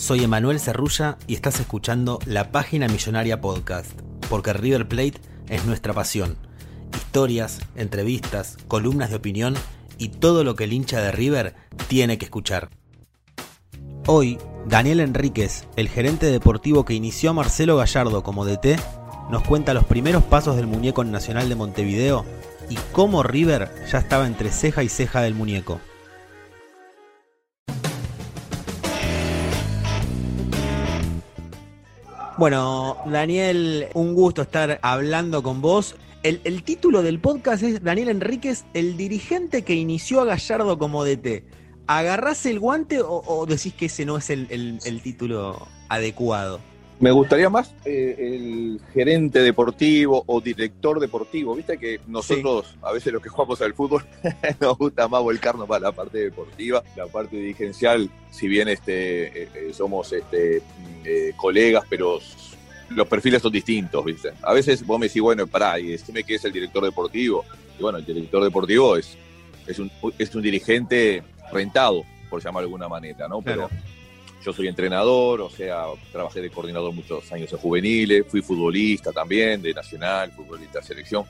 Soy Emanuel Cerrulla y estás escuchando la Página Millonaria Podcast, porque River Plate es nuestra pasión. Historias, entrevistas, columnas de opinión y todo lo que el hincha de River tiene que escuchar. Hoy, Daniel Enríquez, el gerente deportivo que inició a Marcelo Gallardo como DT, nos cuenta los primeros pasos del muñeco en Nacional de Montevideo y cómo River ya estaba entre ceja y ceja del muñeco. Bueno, Daniel, un gusto estar hablando con vos. El, título del podcast es Daniel Enríquez, el dirigente que inició a Gallardo como DT. ¿Agarrás el guante o, decís que ese no es el, el título adecuado? Me gustaría más eh, el gerente deportivo o director deportivo. Viste que nosotros, sí. a veces los que jugamos al fútbol, nos gusta más volcarnos para la parte deportiva. La parte dirigencial, si bien este, eh, somos este, eh, colegas, pero los perfiles son distintos, ¿viste? A veces vos me decís, bueno, pará, y decime que es el director deportivo. Y bueno, el director deportivo es, es, un, es un dirigente rentado, por llamarlo de alguna manera, ¿no? Pero claro. Yo soy entrenador, o sea, trabajé de coordinador muchos años en juveniles, fui futbolista también, de nacional, futbolista de selección.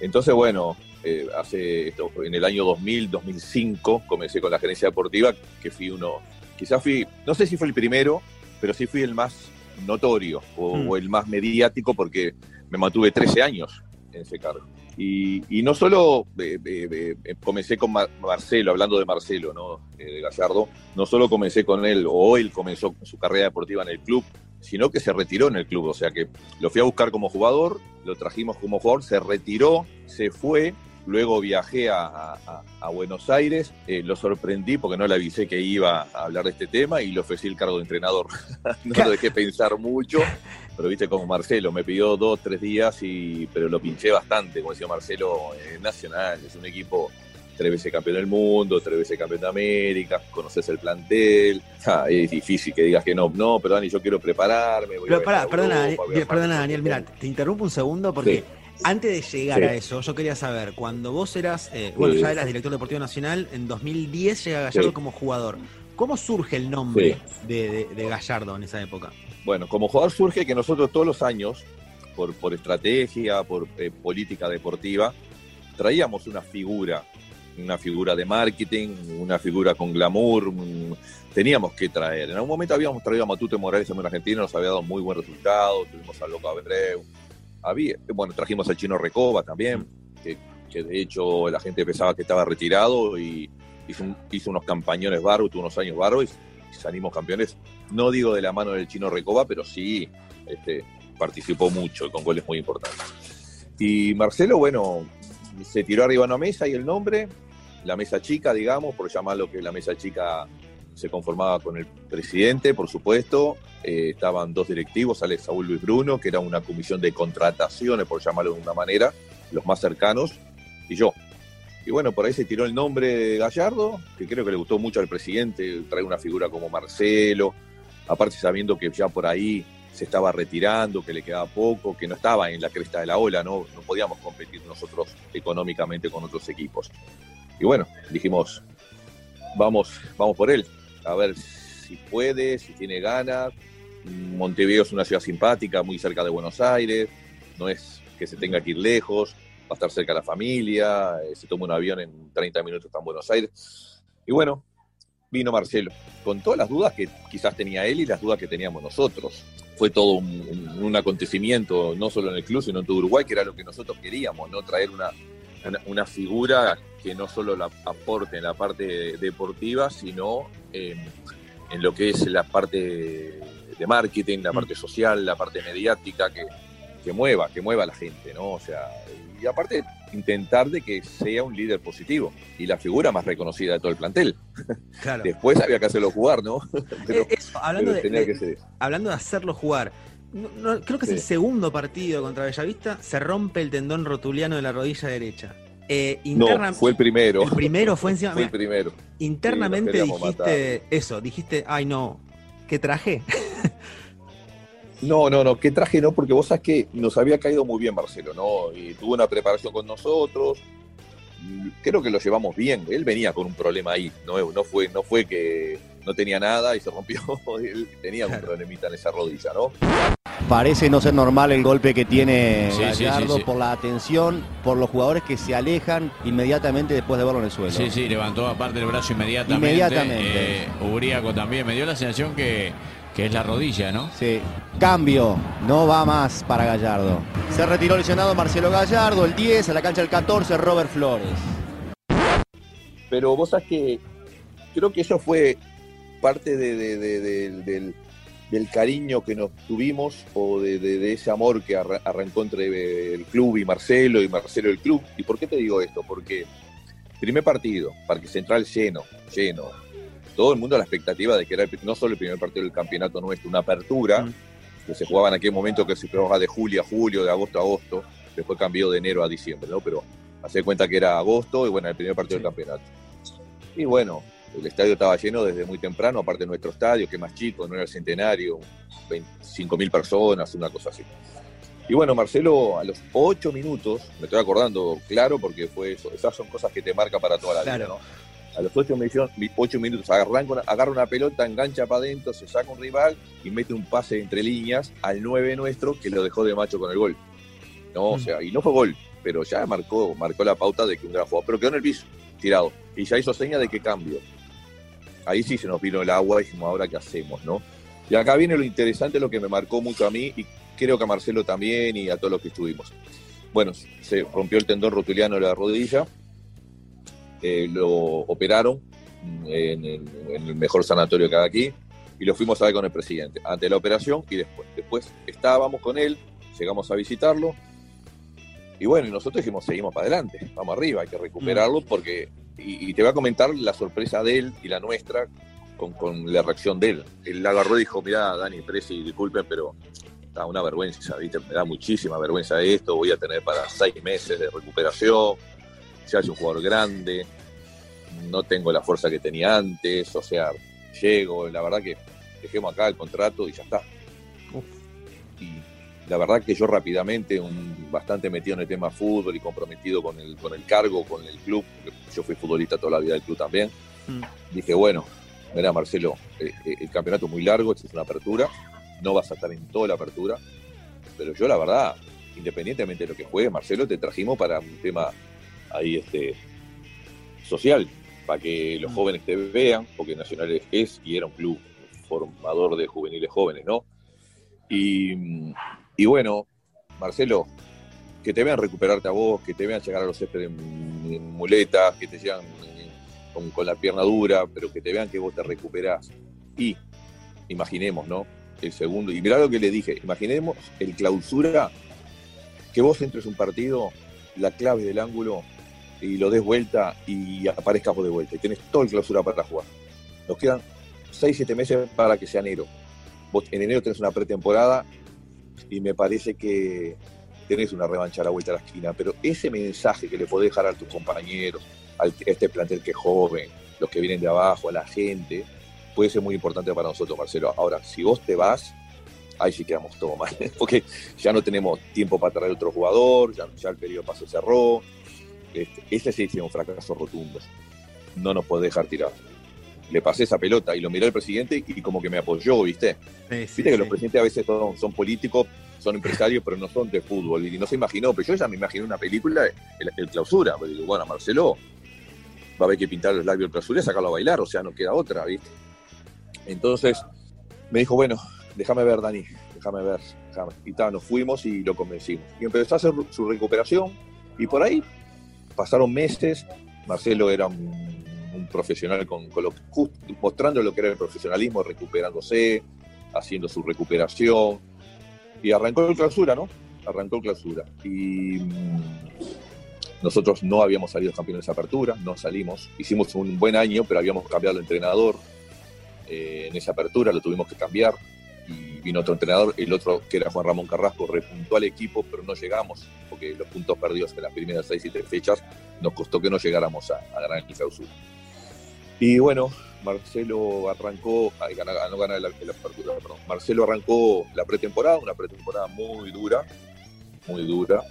Entonces, bueno, eh, hace esto, en el año 2000, 2005, comencé con la gerencia deportiva, que fui uno, quizás fui, no sé si fue el primero, pero sí fui el más notorio o, mm. o el más mediático porque me mantuve 13 años en ese cargo. Y, y no solo eh, eh, eh, comencé con Mar Marcelo, hablando de Marcelo, ¿no? de Gallardo, no solo comencé con él, o él comenzó su carrera deportiva en el club, sino que se retiró en el club. O sea que lo fui a buscar como jugador, lo trajimos como jugador, se retiró, se fue. Luego viajé a, a, a Buenos Aires, eh, lo sorprendí porque no le avisé que iba a hablar de este tema y le ofrecí el cargo de entrenador. no lo dejé pensar mucho, pero viste como Marcelo, me pidió dos, tres días, y, pero lo pinché bastante, como decía Marcelo, eh, Nacional, es un equipo tres veces campeón del mundo, tres veces campeón de América, conoces el plantel, ah, es difícil que digas que no, no, pero Dani, yo quiero prepararme. Voy pero, pará, perdona, Europa, Daniel, perdona Daniel, mira, te interrumpo un segundo porque... Sí. Antes de llegar sí. a eso, yo quería saber, cuando vos eras, eh, bueno, sí. ya eras director deportivo nacional, en 2010 llega Gallardo sí. como jugador. ¿Cómo surge el nombre de, de, de, Gallardo en esa época? Bueno, como jugador surge que nosotros todos los años, por, por estrategia, por eh, política deportiva, traíamos una figura, una figura de marketing, una figura con glamour, un, teníamos que traer. En algún momento habíamos traído a Matute Morales en Argentina, nos había dado muy buen resultado, tuvimos a Loca Abreu, había, bueno, trajimos al chino Recoba también, que, de hecho la gente pensaba que estaba retirado y hizo, un, hizo unos campañones tuvo unos años barro y, salimos campeones. No digo de la mano del chino Recoba, pero sí este, participó mucho con goles muy importantes. Y Marcelo, bueno, se tiró arriba una mesa y el nombre, la mesa chica, digamos, por llamarlo que la mesa chica se conformaba con el presidente, por supuesto, eh, estaban dos directivos, Alex Saúl Luis Bruno, que era una comisión de contrataciones, por llamarlo de una manera, los más cercanos, y yo. Y bueno, por ahí se tiró el nombre de Gallardo, que creo que le gustó mucho al presidente, traer una figura como Marcelo, aparte sabiendo que ya por ahí se estaba retirando, que le quedaba poco, que no estaba en la cresta de la ola, no, no podíamos competir nosotros económicamente con otros equipos. Y bueno, dijimos, vamos, vamos por él a ver si puede, si tiene ganas. Montevideo es una ciudad simpática, muy cerca de Buenos Aires, no es que se tenga que ir lejos, va a estar cerca de la familia, eh, se toma un avión en 30 minutos está en Buenos Aires. Y bueno, vino Marcelo, con todas las dudas que quizás tenía él y las dudas que teníamos nosotros. Fue todo un, acontecimiento, no solo en el club, sino en todo Uruguay, que era lo que nosotros queríamos, ¿no? Traer una, una, figura que no solo la aporte en la parte deportiva, sino en, en lo que es la parte de marketing, la mm. parte social, la parte mediática, que, que mueva, que mueva a la gente, ¿no? O sea, y aparte intentar de que sea un líder positivo y la figura más reconocida de todo el plantel. Después había que hacerlo jugar, ¿no? Eh, hablando, de, hablando de hacerlo jugar, creo que es el segundo partido contra Bellavista, se rompe el tendón rotuliano de la rodilla derecha. Eh, no, fue el primero. El primero fue encima. fue el primero. Internamente dijiste eso, dijiste, ay no, ¿qué traje? No, no, no, qué traje no, porque vos sabés que nos había caído muy bien Marcelo, ¿no? Y tuvo una preparación con nosotros. Creo que lo llevamos bien. Él venía con un problema ahí, no, no, fue, no fue que no tenía nada y se rompió. Tenía un problemita en esa rodilla, ¿no? Parece no ser normal el golpe que tiene Gallardo por la atención, por los jugadores que se alejan inmediatamente después de verlo en el suelo. Sí, sí, levantó aparte el brazo inmediatamente. Inmediatamente. Eh, Uriaco también. Me dio la sensación que que es la rodilla, ¿no? Sí. Cambio, no va más para Gallardo. Se retiró lesionado Marcelo Gallardo, el 10, a la cancha el 14, Robert Flores. Pero vos sabés que creo que eso fue parte del, cariño que nos tuvimos o de, ese amor que arrancó entre el club y Marcelo y Marcelo el club. ¿Y por qué te digo esto? Porque primer partido, Parque Central lleno, lleno, todo el mundo a la expectativa de que era no solo el primer partido del campeonato nuestro, una apertura, mm. que se jugaba en aquel momento que se jugaba de julio a julio, de agosto a agosto, después cambió de enero a diciembre, ¿no? Pero hace cuenta que era agosto y bueno, el primer partido del campeonato. Y bueno, el estadio estaba lleno desde muy temprano, aparte de nuestro estadio, que es más chico, no era el centenario, 25.000 personas, una cosa así. Y bueno, Marcelo, a los ocho minutos, me estoy acordando, claro, porque fue eso, esas son cosas que te marca para toda la vida, ¿no? a los 8 minutos agarra una pelota, engancha para adentro, se saca un rival y mete un pase entre líneas al 9 nuestro que lo dejó de macho con el gol. No, o mm. sea, y no fue gol, pero ya marcó, marcó la pauta de que un gran jugador, pero quedó en el piso, tirado, y ya hizo seña de que cambio. Ahí sí se nos vino el agua y dijimos, ahora qué hacemos, ¿no? Y acá viene lo interesante, lo que me marcó mucho a mí y creo que a Marcelo también y a todos los que estuvimos. Bueno, se rompió el tendón rotuliano de la rodilla, eh, lo operaron en el, mejor sanatorio que hay aquí y lo fuimos a ver con el presidente, ante la operación y después. Después estábamos con él, llegamos a visitarlo y bueno, y nosotros dijimos, seguimos para adelante, vamos arriba, hay que recuperarlo mm. porque, y, te voy a comentar la sorpresa de él y la nuestra con, la reacción de él. Él agarró y dijo, mira, Dani, Presi, disculpen, pero da una vergüenza, me da muchísima vergüenza esto, voy a tener para seis meses de recuperación, ya es un jugador grande, no tengo la fuerza que tenía antes, o sea, llego, la verdad que dejemos acá el contrato y ya está. Y la verdad que yo rápidamente, un, bastante metido en el tema fútbol y comprometido con el, con el cargo, con el club, yo fui futbolista toda la vida del club también, mm. dije, bueno, mira Marcelo, eh, eh, el campeonato es muy largo, es una apertura, no vas a estar en toda la apertura, pero yo la verdad, independientemente de lo que juegue, Marcelo, te trajimos para un tema ahí este social, para que los mm. jóvenes te vean, porque Nacional es y era un club formador de juveniles jóvenes, ¿no? Y, bueno, Marcelo, que te vean recuperarte a vos, que te vean llegar a los céspedes en, muletas, que te llegan con, con, la pierna dura, pero que te vean que vos te recuperás. Y imaginemos, ¿no? El segundo, y mirá lo que le dije, imaginemos el clausura, que vos entres un partido, la clave del ángulo y lo des vuelta y aparezcas vos de vuelta. Y tenés todo el clausura para jugar. Nos quedan 6, 7 meses para que sea enero. Vos en enero tenés una pretemporada y me parece que tenés una revancha a la vuelta a la esquina. Pero ese mensaje que le podés dejar a tus compañeros, a este plantel que es joven, los que vienen de abajo, a la gente, puede ser muy importante para nosotros, Marcelo. Ahora, si vos te vas, ahí sí quedamos todo mal, porque ya no tenemos tiempo para traer otro jugador, ya, el periodo paso cerró, este, ese sí fue un fracaso rotundo. No nos puede dejar tirar. Le pasé esa pelota y lo miró el presidente y como que me apoyó, ¿viste? Viste que los presidentes a veces son, políticos, son empresarios, pero no son de fútbol. Y no se imaginó, pero yo ya me imaginé una película, el, clausura. Pero digo, bueno, Marcelo, va a haber que pintar el labio clausura y sacarlo a bailar, o sea, no queda otra, ¿viste? Entonces me dijo, bueno, déjame ver, Dani, déjame ver. Déjame. Y tal, nos fuimos y lo convencimos. Y empezó a hacer su recuperación y por ahí pasaron meses. Marcelo era un, profesional con, lo, mostrando lo que era el profesionalismo, recuperándose, haciendo su recuperación. Y arrancó el clausura, ¿no? Arrancó el clausura. Y mm, nosotros no habíamos salido campeones de apertura, no salimos. Hicimos un buen año, pero habíamos cambiado el entrenador eh, en esa apertura, lo tuvimos que cambiar. Y vino otro entrenador, el otro que era Juan Ramón Carrasco, repuntó al equipo, pero no llegamos, porque los puntos perdidos en las primeras seis y tres fechas nos costó que no llegáramos a, ganar el clausura. Y bueno, Marcelo arrancó, a no ganar la, perdón. Marcelo arrancó la pretemporada, una pretemporada muy dura, muy dura.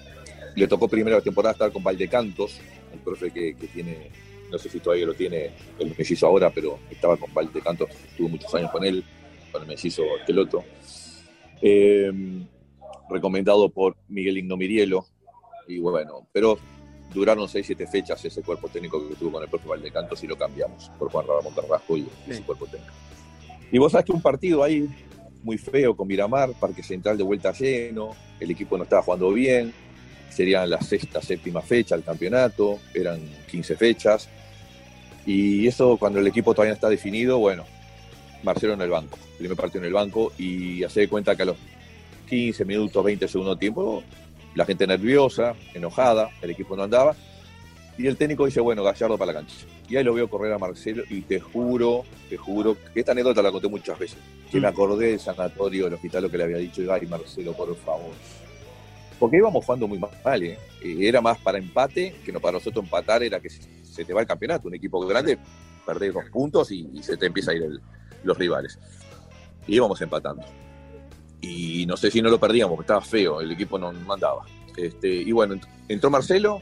Le tocó primero la temporada estar con Valdecantos, el profe que, tiene, no sé si todavía lo tiene el mellizo ahora, pero estaba con Valdecantos, estuvo muchos años con él, con el mellizo Teloto. Eh, recomendado por Miguel Ignomirielo, y bueno, pero duraron 6-7 fechas ese cuerpo técnico que tuvo con el propio Valdecantos y lo cambiamos por Juan Ramón Carrasco y, ese cuerpo técnico. Y vos sabés que un partido ahí muy feo con Miramar, Parque Central de vuelta lleno, el equipo no estaba jugando bien, serían la sexta, séptima fecha del campeonato, eran 15 fechas, y eso cuando el equipo todavía no está definido, bueno, Marcelo en el banco, primer partido en el banco, y hace de cuenta que a los 15 minutos, 20 segundo tiempo, la gente nerviosa, enojada, el equipo no andaba. Y el técnico dice, bueno, Gallardo para la cancha. Y ahí lo veo correr a Marcelo y te juro, te juro, que esta anécdota la conté muchas veces, que me mm. acordé del sanatorio, del hospital, lo que le había dicho, y Marcelo, por favor. Porque íbamos jugando muy mal, ¿eh? Era más para empate, que no para nosotros empatar, era que se te va el campeonato. Un equipo grande, perdés dos puntos y, se te empieza a ir los rivales. Y íbamos empatando y no sé si no lo perdíamos, porque estaba feo, el equipo no mandaba. Este, y bueno, entró Marcelo,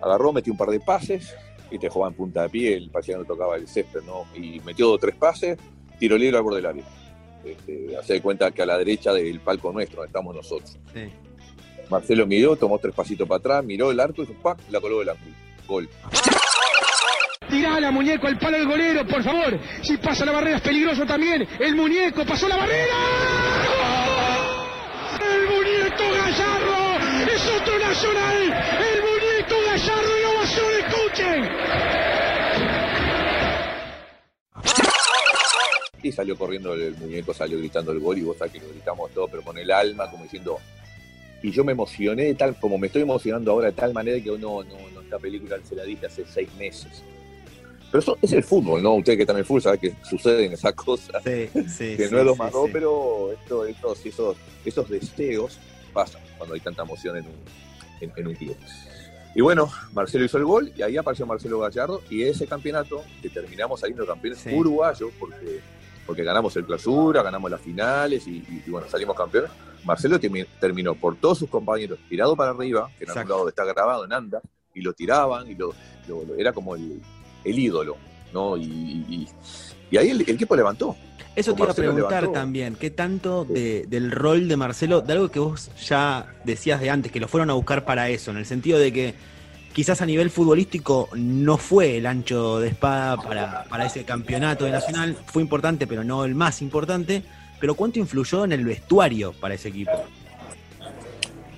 agarró, metió un par de pases, y te jugaba en punta de pie, el paciente no tocaba el césped, ¿no? Y metió dos tres pases, tiro libre al borde del área. Este, hace de cuenta que a la derecha del palco nuestro, estamos nosotros. Marcelo miró, tomó tres pasitos para atrás, miró el arco y ¡pac! la coló del ángulo. Gol. la muñeco, el palo del golero, por favor. Si pasa la barrera es peligroso también. El muñeco pasó la barrera. Y salió corriendo el, muñeco, salió gritando el gol y vos sabés que lo gritamos todo, pero con el alma, como diciendo. Y yo me emocioné de tal, como me estoy emocionando ahora de tal manera que uno, no, no, esta película se la dije hace seis meses. Pero eso es el fútbol, ¿no? Ustedes que están en el fútbol saben que suceden esas cosas. Sí, sí, que no es lo más, pero esto, estos, esos, esos deseos pasa cuando hay tanta emoción en un, en, un club. Y bueno, Marcelo hizo el gol y ahí apareció Marcelo Gallardo y ese campeonato que terminamos saliendo campeones uruguayos porque, porque ganamos el clausura, ganamos las finales y, bueno, salimos campeones. Marcelo terminó por todos sus compañeros tirado para arriba, que en algún lado está grabado en Anda, y lo tiraban y lo, era como el, ídolo, ¿no? Y, ahí el, equipo levantó. Eso te iba a preguntar también, ¿qué tanto del rol de Marcelo, de algo que vos ya decías de antes, que lo fueron a buscar para eso, en el sentido de que quizás a nivel futbolístico no fue el ancho de espada para, ese campeonato de Nacional, fue importante, pero no el más importante, pero ¿cuánto influyó en el vestuario para ese equipo?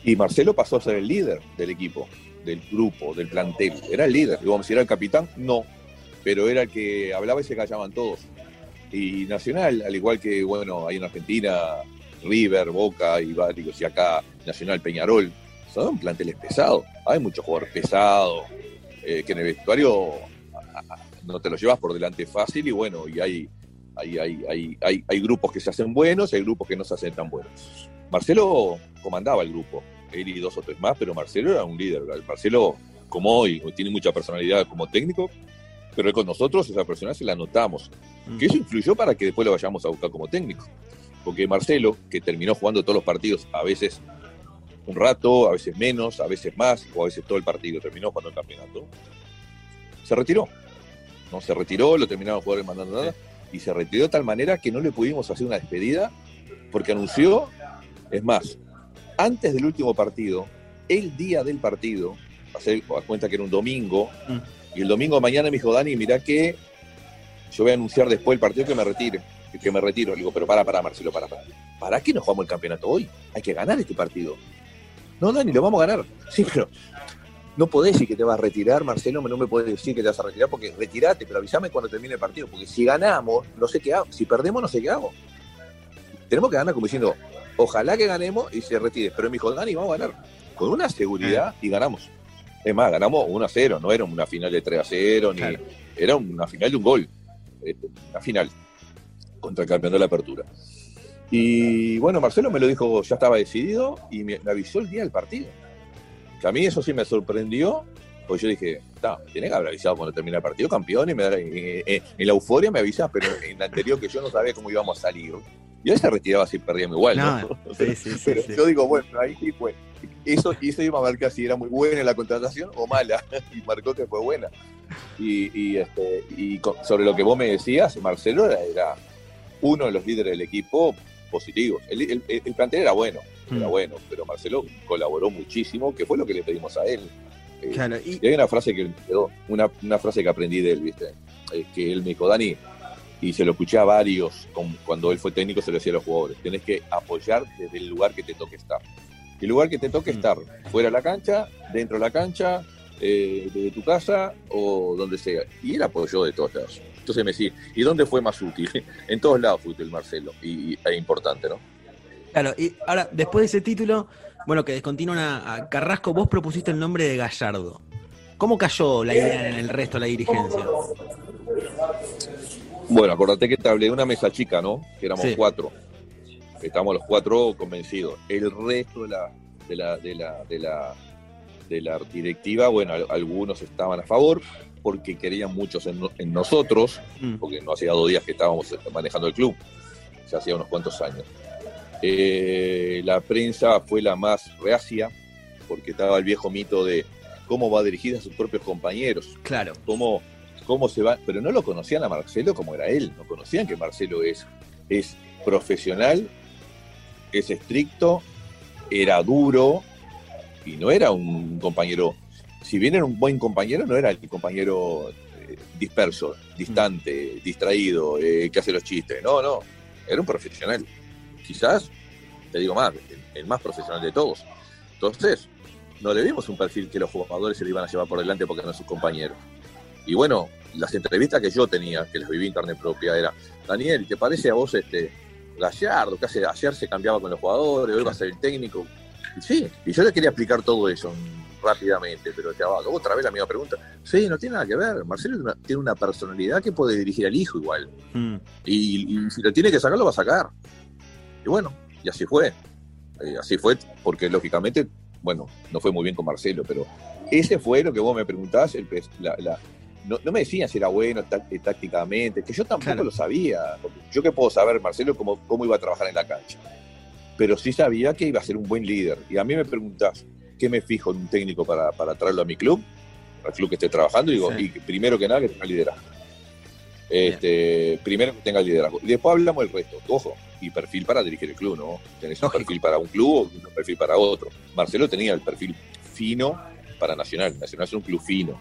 Y Marcelo pasó a ser el líder del equipo, del grupo, del plantel. Era el líder. A decir, ¿era el capitán? No. Pero era el que hablaba y se callaban todos y Nacional, al igual que, bueno, hay en Argentina River, Boca y varios, y acá Nacional Peñarol, son planteles pesados. Hay muchos jugadores pesados, eh, que en el vestuario no te los llevas por delante fácil y bueno, y hay, hay, hay, hay, hay, grupos que se hacen buenos y hay grupos que no se hacen tan buenos. Marcelo comandaba el grupo, él y dos o tres más, pero Marcelo era un líder. Marcelo, como hoy, tiene mucha personalidad como técnico, pero con nosotros esa persona se la notamos. Que eso influyó para que después lo vayamos a buscar como técnico. Porque Marcelo, que terminó jugando todos los partidos, a veces un rato, a veces menos, a veces más, o a veces todo el partido, terminó jugando el campeonato, se retiró. ¿no? Se retiró, lo terminaron jugadores mandando nada, y se retiró de tal manera que no le pudimos hacer una despedida, porque anunció, es más, antes del último partido, el día del partido, hacer cuenta que era un domingo, mm Y el domingo mañana me dijo, Dani, mirá que yo voy a anunciar después el partido que me retire, que me retiro. Le digo, pero para, para, Marcelo, para, para. ¿Para qué nos jugamos el campeonato hoy? Hay que ganar este partido. No, Dani, lo vamos a ganar. Sí, pero no podés decir que te vas a retirar, Marcelo, no me podés decir que te vas a retirar porque retirate, pero avísame cuando termine el partido, porque si ganamos, no sé qué hago, si perdemos, no sé qué hago. Tenemos que ganar como diciendo, ojalá que ganemos y se retire, pero me dijo, Dani, vamos a ganar con una seguridad y ganamos. Es más, ganamos 1 a 0, no era una final de 3 a 0, ni era una final de un gol, este, una final contra el campeón de la apertura. Y bueno, Marcelo me lo dijo, ya estaba decidido y me, avisó el día del partido. Que a mí eso sí me sorprendió, pues yo dije, está, tiene que haber avisado cuando termine el partido, campeón, y me en la euforia me avisa, pero en la anterior que yo no sabía cómo íbamos a salir. Y él se retiraba si perdíamos igual, ¿no? sí, sí, sí, yo digo, bueno, ahí sí fue. Eso, eso iba a marcar si era muy buena la contratación o mala, y marcó que fue buena. Y, y, este, y sobre lo que vos me decías, Marcelo era uno de los líderes del equipo positivos. El, plantel era bueno, era mm. bueno, pero Marcelo colaboró muchísimo, que fue lo que le pedimos a él. Eh, y... hay una frase que quedó, una, una, frase que aprendí de él, ¿viste? que él me dijo, Dani, y se lo escuché a varios, cuando él fue técnico se lo decía a los jugadores, tenés que apoyar desde el lugar que te toque estar. El lugar que te toque mm. estar, fuera de la cancha, dentro de la cancha, eh, desde tu casa o donde sea. Y él apoyó de todos lados. Entonces me decía, ¿y dónde fue más útil? en todos lados fue útil Marcelo, y, es importante, ¿no? Claro, y ahora, después de ese título, bueno, que descontinúan a, Carrasco, vos propusiste el nombre de Gallardo. ¿Cómo cayó la idea en el resto de la dirigencia? Bueno, acordate que te hablé de una mesa chica, ¿no? Que éramos cuatro. Estamos los cuatro convencidos. El resto de la, de la, de la, de la, de la directiva, bueno, algunos estaban a favor, porque querían muchos en, nosotros, mm. porque no hacía dos días que estábamos manejando el club, ya hacía unos cuantos años. Eh, la prensa fue la más reacia, porque estaba el viejo mito de cómo va dirigida a sus propios compañeros. Claro. Cómo, cómo se va. Pero no lo conocían a Marcelo como era él. No conocían que Marcelo es, es profesional, es estricto, era duro y no era un compañero si bien era un buen compañero, no era el compañero eh, disperso, distante, mm. distraído, eh, que hace los chistes. No, no, era un profesional. Quizás, te digo más, el, más profesional de todos. Entonces, no le vimos un perfil que los jugadores se le iban a llevar por delante porque eran sus compañeros. Y bueno, las entrevistas que yo tenía, que las viví en carne propia, era, Daniel, ¿te parece a vos este Gallardo, que hace, ayer se cambiaba con los jugadores, hoy va a ser el técnico? sí, y yo le quería explicar todo eso rápidamente, pero te abajo. Otra vez la misma pregunta. Sí, no tiene nada que ver. Marcelo tiene una personalidad que puede dirigir al hijo igual. Hmm. Y, si lo tiene que sacar, lo va a sacar. Y bueno, y así fue. Eh, así fue, porque lógicamente, bueno, no fue muy bien con Marcelo, pero ese fue lo que vos me preguntás. no, me decían si era bueno eh, tácticamente, que yo tampoco lo sabía. Yo que puedo saber, Marcelo, cómo, cómo iba a trabajar en la cancha. Pero sí sabía que iba a ser un buen líder. Y a mí me preguntás, ¿qué me fijo en un técnico para, para traerlo a mi club? Al club que esté trabajando, y digo, y primero que nada que tenga liderazgo. Este, primero que tenga liderazgo. Y después hablamos del resto. Ojo, y perfil para dirigir el club, ¿no? Tenés un perfil para un club o un perfil para otro. Marcelo tenía el perfil fino para Nacional. Nacional es un club fino,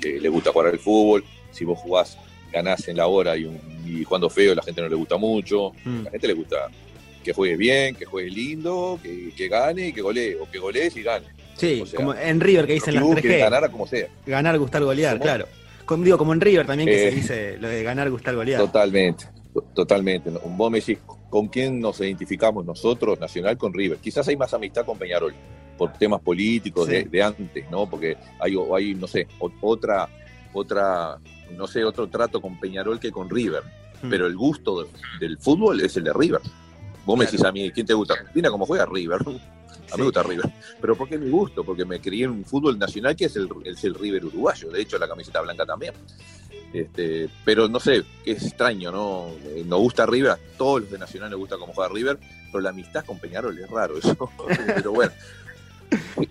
que le gusta jugar al fútbol. Si vos jugás, ganás en la hora y, un, y jugando feo, la gente no le gusta mucho. Mm. la gente le gusta que juegue bien, que juegue lindo, que, que gane y que golee, o que golees y gane. Sí, como en River que dicen las 3G. ganar como sea. Ganar, gustar, golear, claro. Como, digo, como en River también que se eh, dice lo de ganar, gustar, golear. Totalmente, totalmente. Vos me decís, ¿con quién nos identificamos nosotros, Nacional, con River? Quizás hay más amistad con Peñarol, por temas políticos de, antes, ¿no? Porque hay, hay no sé, otra, otra, no sé, otro trato con Peñarol que con River. Hmm. Pero el gusto del fútbol es el de River. Vos me decís a mí, ¿quién te gusta? Argentina como juega River. A mí me gusta River. Pero ¿por qué mi gusto? Porque me crié en un fútbol nacional que es el, es el River uruguayo. De hecho, la camiseta blanca también. Este, pero no sé, es extraño, ¿no? Eh, nos gusta River, a todos los de Nacional nos gusta cómo juega River, pero la amistad con Peñarol es raro eso. pero bueno,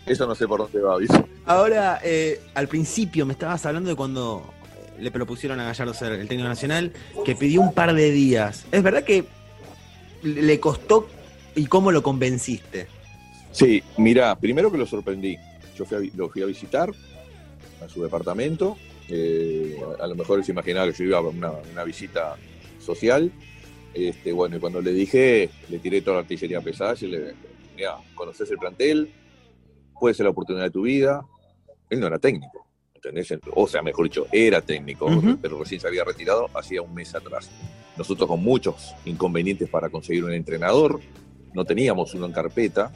eso no sé por dónde va, ¿viste? Ahora, eh, al principio me estabas hablando de cuando eh, le propusieron a Gallardo ser el técnico nacional, que pidió un par de días. ¿Es verdad que le costó y cómo lo convenciste? Sí, mira, primero que lo sorprendí. Yo fui lo fui a visitar a su departamento Eh, a lo mejor se imaginaba que yo iba a una, una visita social. Este, bueno, y cuando le dije, le tiré toda la artillería pesada y le dije, mira, conoces el plantel, puede ser la oportunidad de tu vida. Él no era técnico, ¿entendés? O sea, mejor dicho, era técnico, pero recién se había retirado hacía un mes atrás. Nosotros con muchos inconvenientes para conseguir un entrenador, no teníamos uno en carpeta,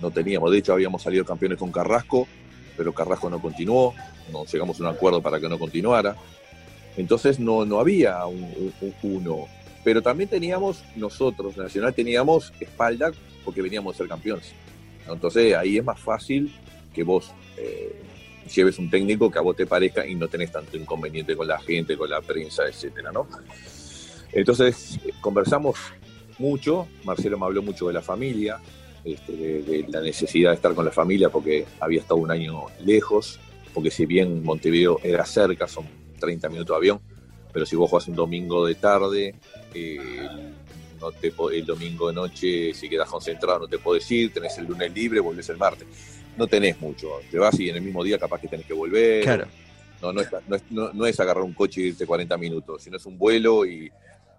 no teníamos, de hecho habíamos salido campeones con Carrasco, pero Carrasco no continuó, no llegamos a un acuerdo para que no continuara. Entonces no, no había un, uno. Pero también teníamos, nosotros, Nacional, teníamos espalda porque veníamos a ser campeones. Entonces ahí es más fácil que vos eh, lleves un técnico que a vos te parezca y no tenés tanto inconveniente con la gente, con la prensa, etcétera, ¿no? Entonces conversamos mucho, Marcelo me habló mucho de la familia, este, de, la necesidad de estar con la familia porque había estado un año lejos, porque si bien Montevideo era cerca, son 30 minutos de avión, pero si vos jugás un domingo de tarde, eh, no te, el domingo de noche, si quedas concentrado, no te podés ir, tenés el lunes libre, volvés el martes. No tenés mucho, te vas y en el mismo día capaz que tenés que volver. Claro. No, no, es, no, es, agarrar un coche y irte 40 minutos, sino es un vuelo y,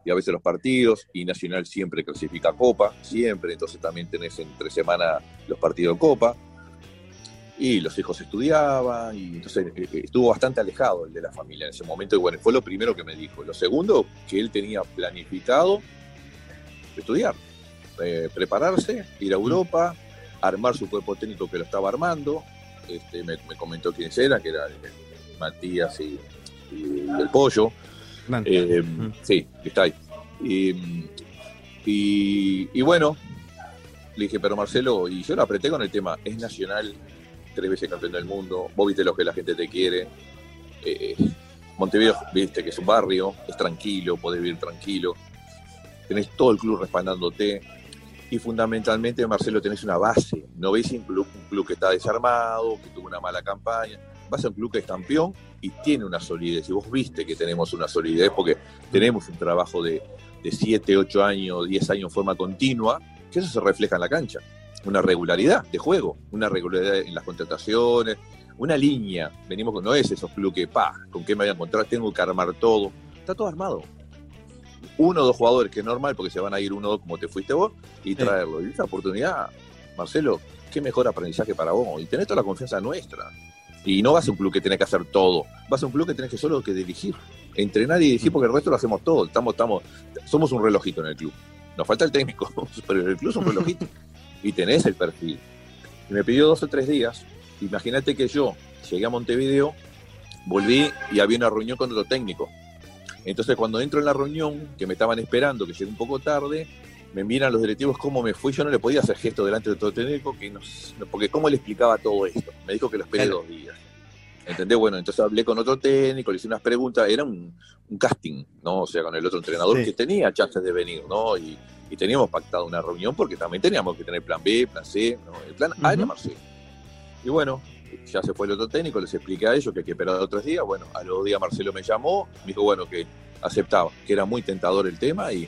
y, a veces los partidos, y Nacional siempre clasifica Copa, siempre, entonces también tenés entre semana los partidos de Copa y los hijos estudiaban, y entonces eh, eh, estuvo bastante alejado el de la familia en ese momento, y bueno, fue lo primero que me dijo. Lo segundo, que él tenía planificado estudiar, eh, prepararse, ir a. Europa, armar su cuerpo técnico que lo estaba armando, este, me, comentó quiénes eran, que era Matías y, el Pollo. Mm. Sí, está ahí. Y, y, bueno, le dije, pero Marcelo, y yo lo apreté con el tema, es nacional tres veces campeón del mundo, vos viste lo que la gente te quiere. Eh, Montevideo, viste que es un barrio, es tranquilo, podés vivir tranquilo. Tenés todo el club respaldándote. Y fundamentalmente, Marcelo, tenés una base. No ves un club, un club que está desarmado, que tuvo una mala campaña. Vas a un club que es campeón y tiene una solidez. Y vos viste que tenemos una solidez porque tenemos un trabajo de, de 7, 8 años, 10 años en forma continua, que eso se refleja en la cancha una regularidad de juego, una regularidad en las contrataciones, una línea. Venimos con, no es esos clubes que, pa, ¿con qué me voy a encontrar? Tengo que armar todo. Está todo armado. Uno o dos jugadores, que es normal, porque se van a ir uno o dos como te fuiste vos, y traerlo. Y esa oportunidad, Marcelo, qué mejor aprendizaje para vos. Y tenés toda la confianza nuestra. Y no vas a un club que tenés que hacer todo. Vas a un club que tenés que solo que dirigir. Entrenar y dirigir, mm. porque el resto lo hacemos todo. Estamos, estamos, somos un relojito en el club. Nos falta el técnico, pero el club es un relojito. y tenés el perfil. Y me pidió dos o tres días. Imagínate que yo llegué a Montevideo, volví y había una reunión con otro técnico. Entonces cuando entro en la reunión, que me estaban esperando, que llegué un poco tarde, me miran los directivos cómo me fui, yo no le podía hacer gesto delante de todo técnico, que no, porque cómo le explicaba todo esto. Me dijo que lo esperé dos días. ¿Entendés? Bueno, entonces hablé con otro técnico, le hice unas preguntas, era un, casting, ¿no? O sea, con el otro entrenador que tenía chances de venir, ¿no? Y, y teníamos pactado una reunión porque también teníamos que tener plan B, plan C, el plan A era Marcelo. Y bueno, ya se fue el otro técnico, les expliqué a ellos que hay que esperar otros días. Bueno, a los días Marcelo me llamó, me dijo, bueno, que aceptaba, que era muy tentador el tema y,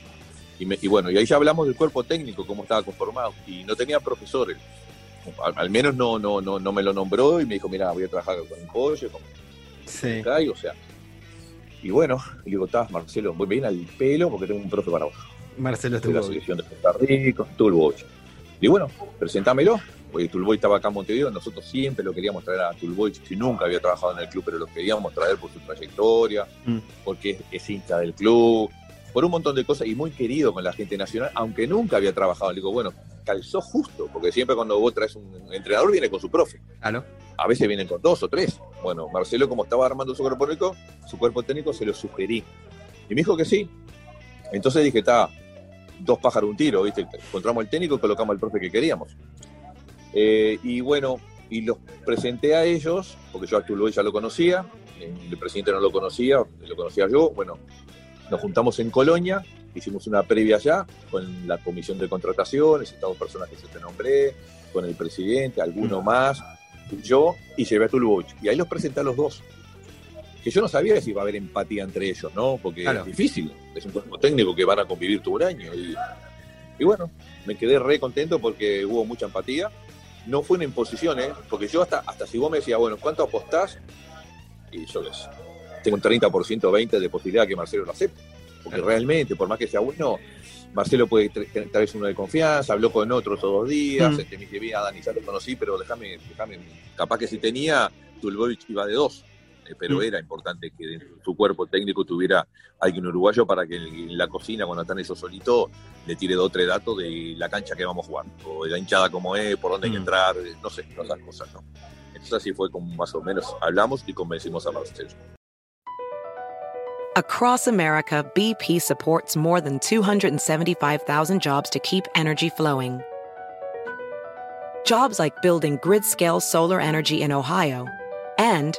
y, bueno, y ahí ya hablamos del cuerpo técnico, cómo estaba conformado. Y no tenía profesores, al, menos no, no, no, no me lo nombró y me dijo, mira, voy a trabajar con un pollo, con sí. o sea. Y bueno, y digo, estás, Marcelo, voy bien al pelo porque tengo un profe para vos. Marcelo de la selección de Costa Rica, Tulboy. Y bueno, presentámelo. Porque Tulboy estaba acá en Montevideo, nosotros siempre lo queríamos traer a Tulboy, que nunca había trabajado en el club, pero lo queríamos traer por su trayectoria, mm. porque es, hincha del club, por un montón de cosas y muy querido con la gente nacional, aunque nunca había trabajado. Le digo, bueno, calzó justo, porque siempre cuando vos traes un entrenador viene con su profe. ¿Ah, A veces vienen con dos o tres. Bueno, Marcelo, como estaba armando su cuerpo técnico, su cuerpo técnico se lo sugerí. Y me dijo que sí. Entonces dije, está, dos pájaros un tiro, ¿viste? Encontramos el técnico y colocamos al profe que queríamos. Eh, y bueno, y los presenté a ellos, porque yo a Tuluay ya lo conocía, el presidente no lo conocía, lo conocía yo. Bueno, nos juntamos en Colonia, hicimos una previa allá con la comisión de contrataciones, estamos personas que se te nombré, con el presidente, alguno mm. más, yo, y llevé a Tuluboy. Y ahí los presenté a los dos que yo no sabía si iba a haber empatía entre ellos, ¿no? Porque es difícil, es un cuerpo técnico que van a convivir todo un año. Y, bueno, me quedé re contento porque hubo mucha empatía. No fue una imposición, ¿eh? Porque yo hasta, hasta si vos me decías, bueno, ¿cuánto apostás? Y yo les tengo un 30%, 20% de posibilidad que Marcelo lo acepte. Porque realmente, por más que sea bueno, Marcelo puede traer uno de confianza, habló con otros todos los días, mm. este, me dije, a Dani, ya lo conocí, pero déjame, déjame, capaz que si tenía, Tulbovic iba de dos, pero mm. era importante que en su cuerpo técnico tuviera alguien uruguayo para que en la cocina, cuando están ellos solitos, le tire dos o tres datos de la cancha que vamos a jugar, o de la hinchada como es, por dónde hay que mm. entrar, no sé, todas esas cosas, ¿no? Entonces así fue como más o menos hablamos y convencimos a Marcelo. Across America, BP supports more than 275,000 jobs to keep energy flowing. Jobs like building grid-scale solar energy in Ohio and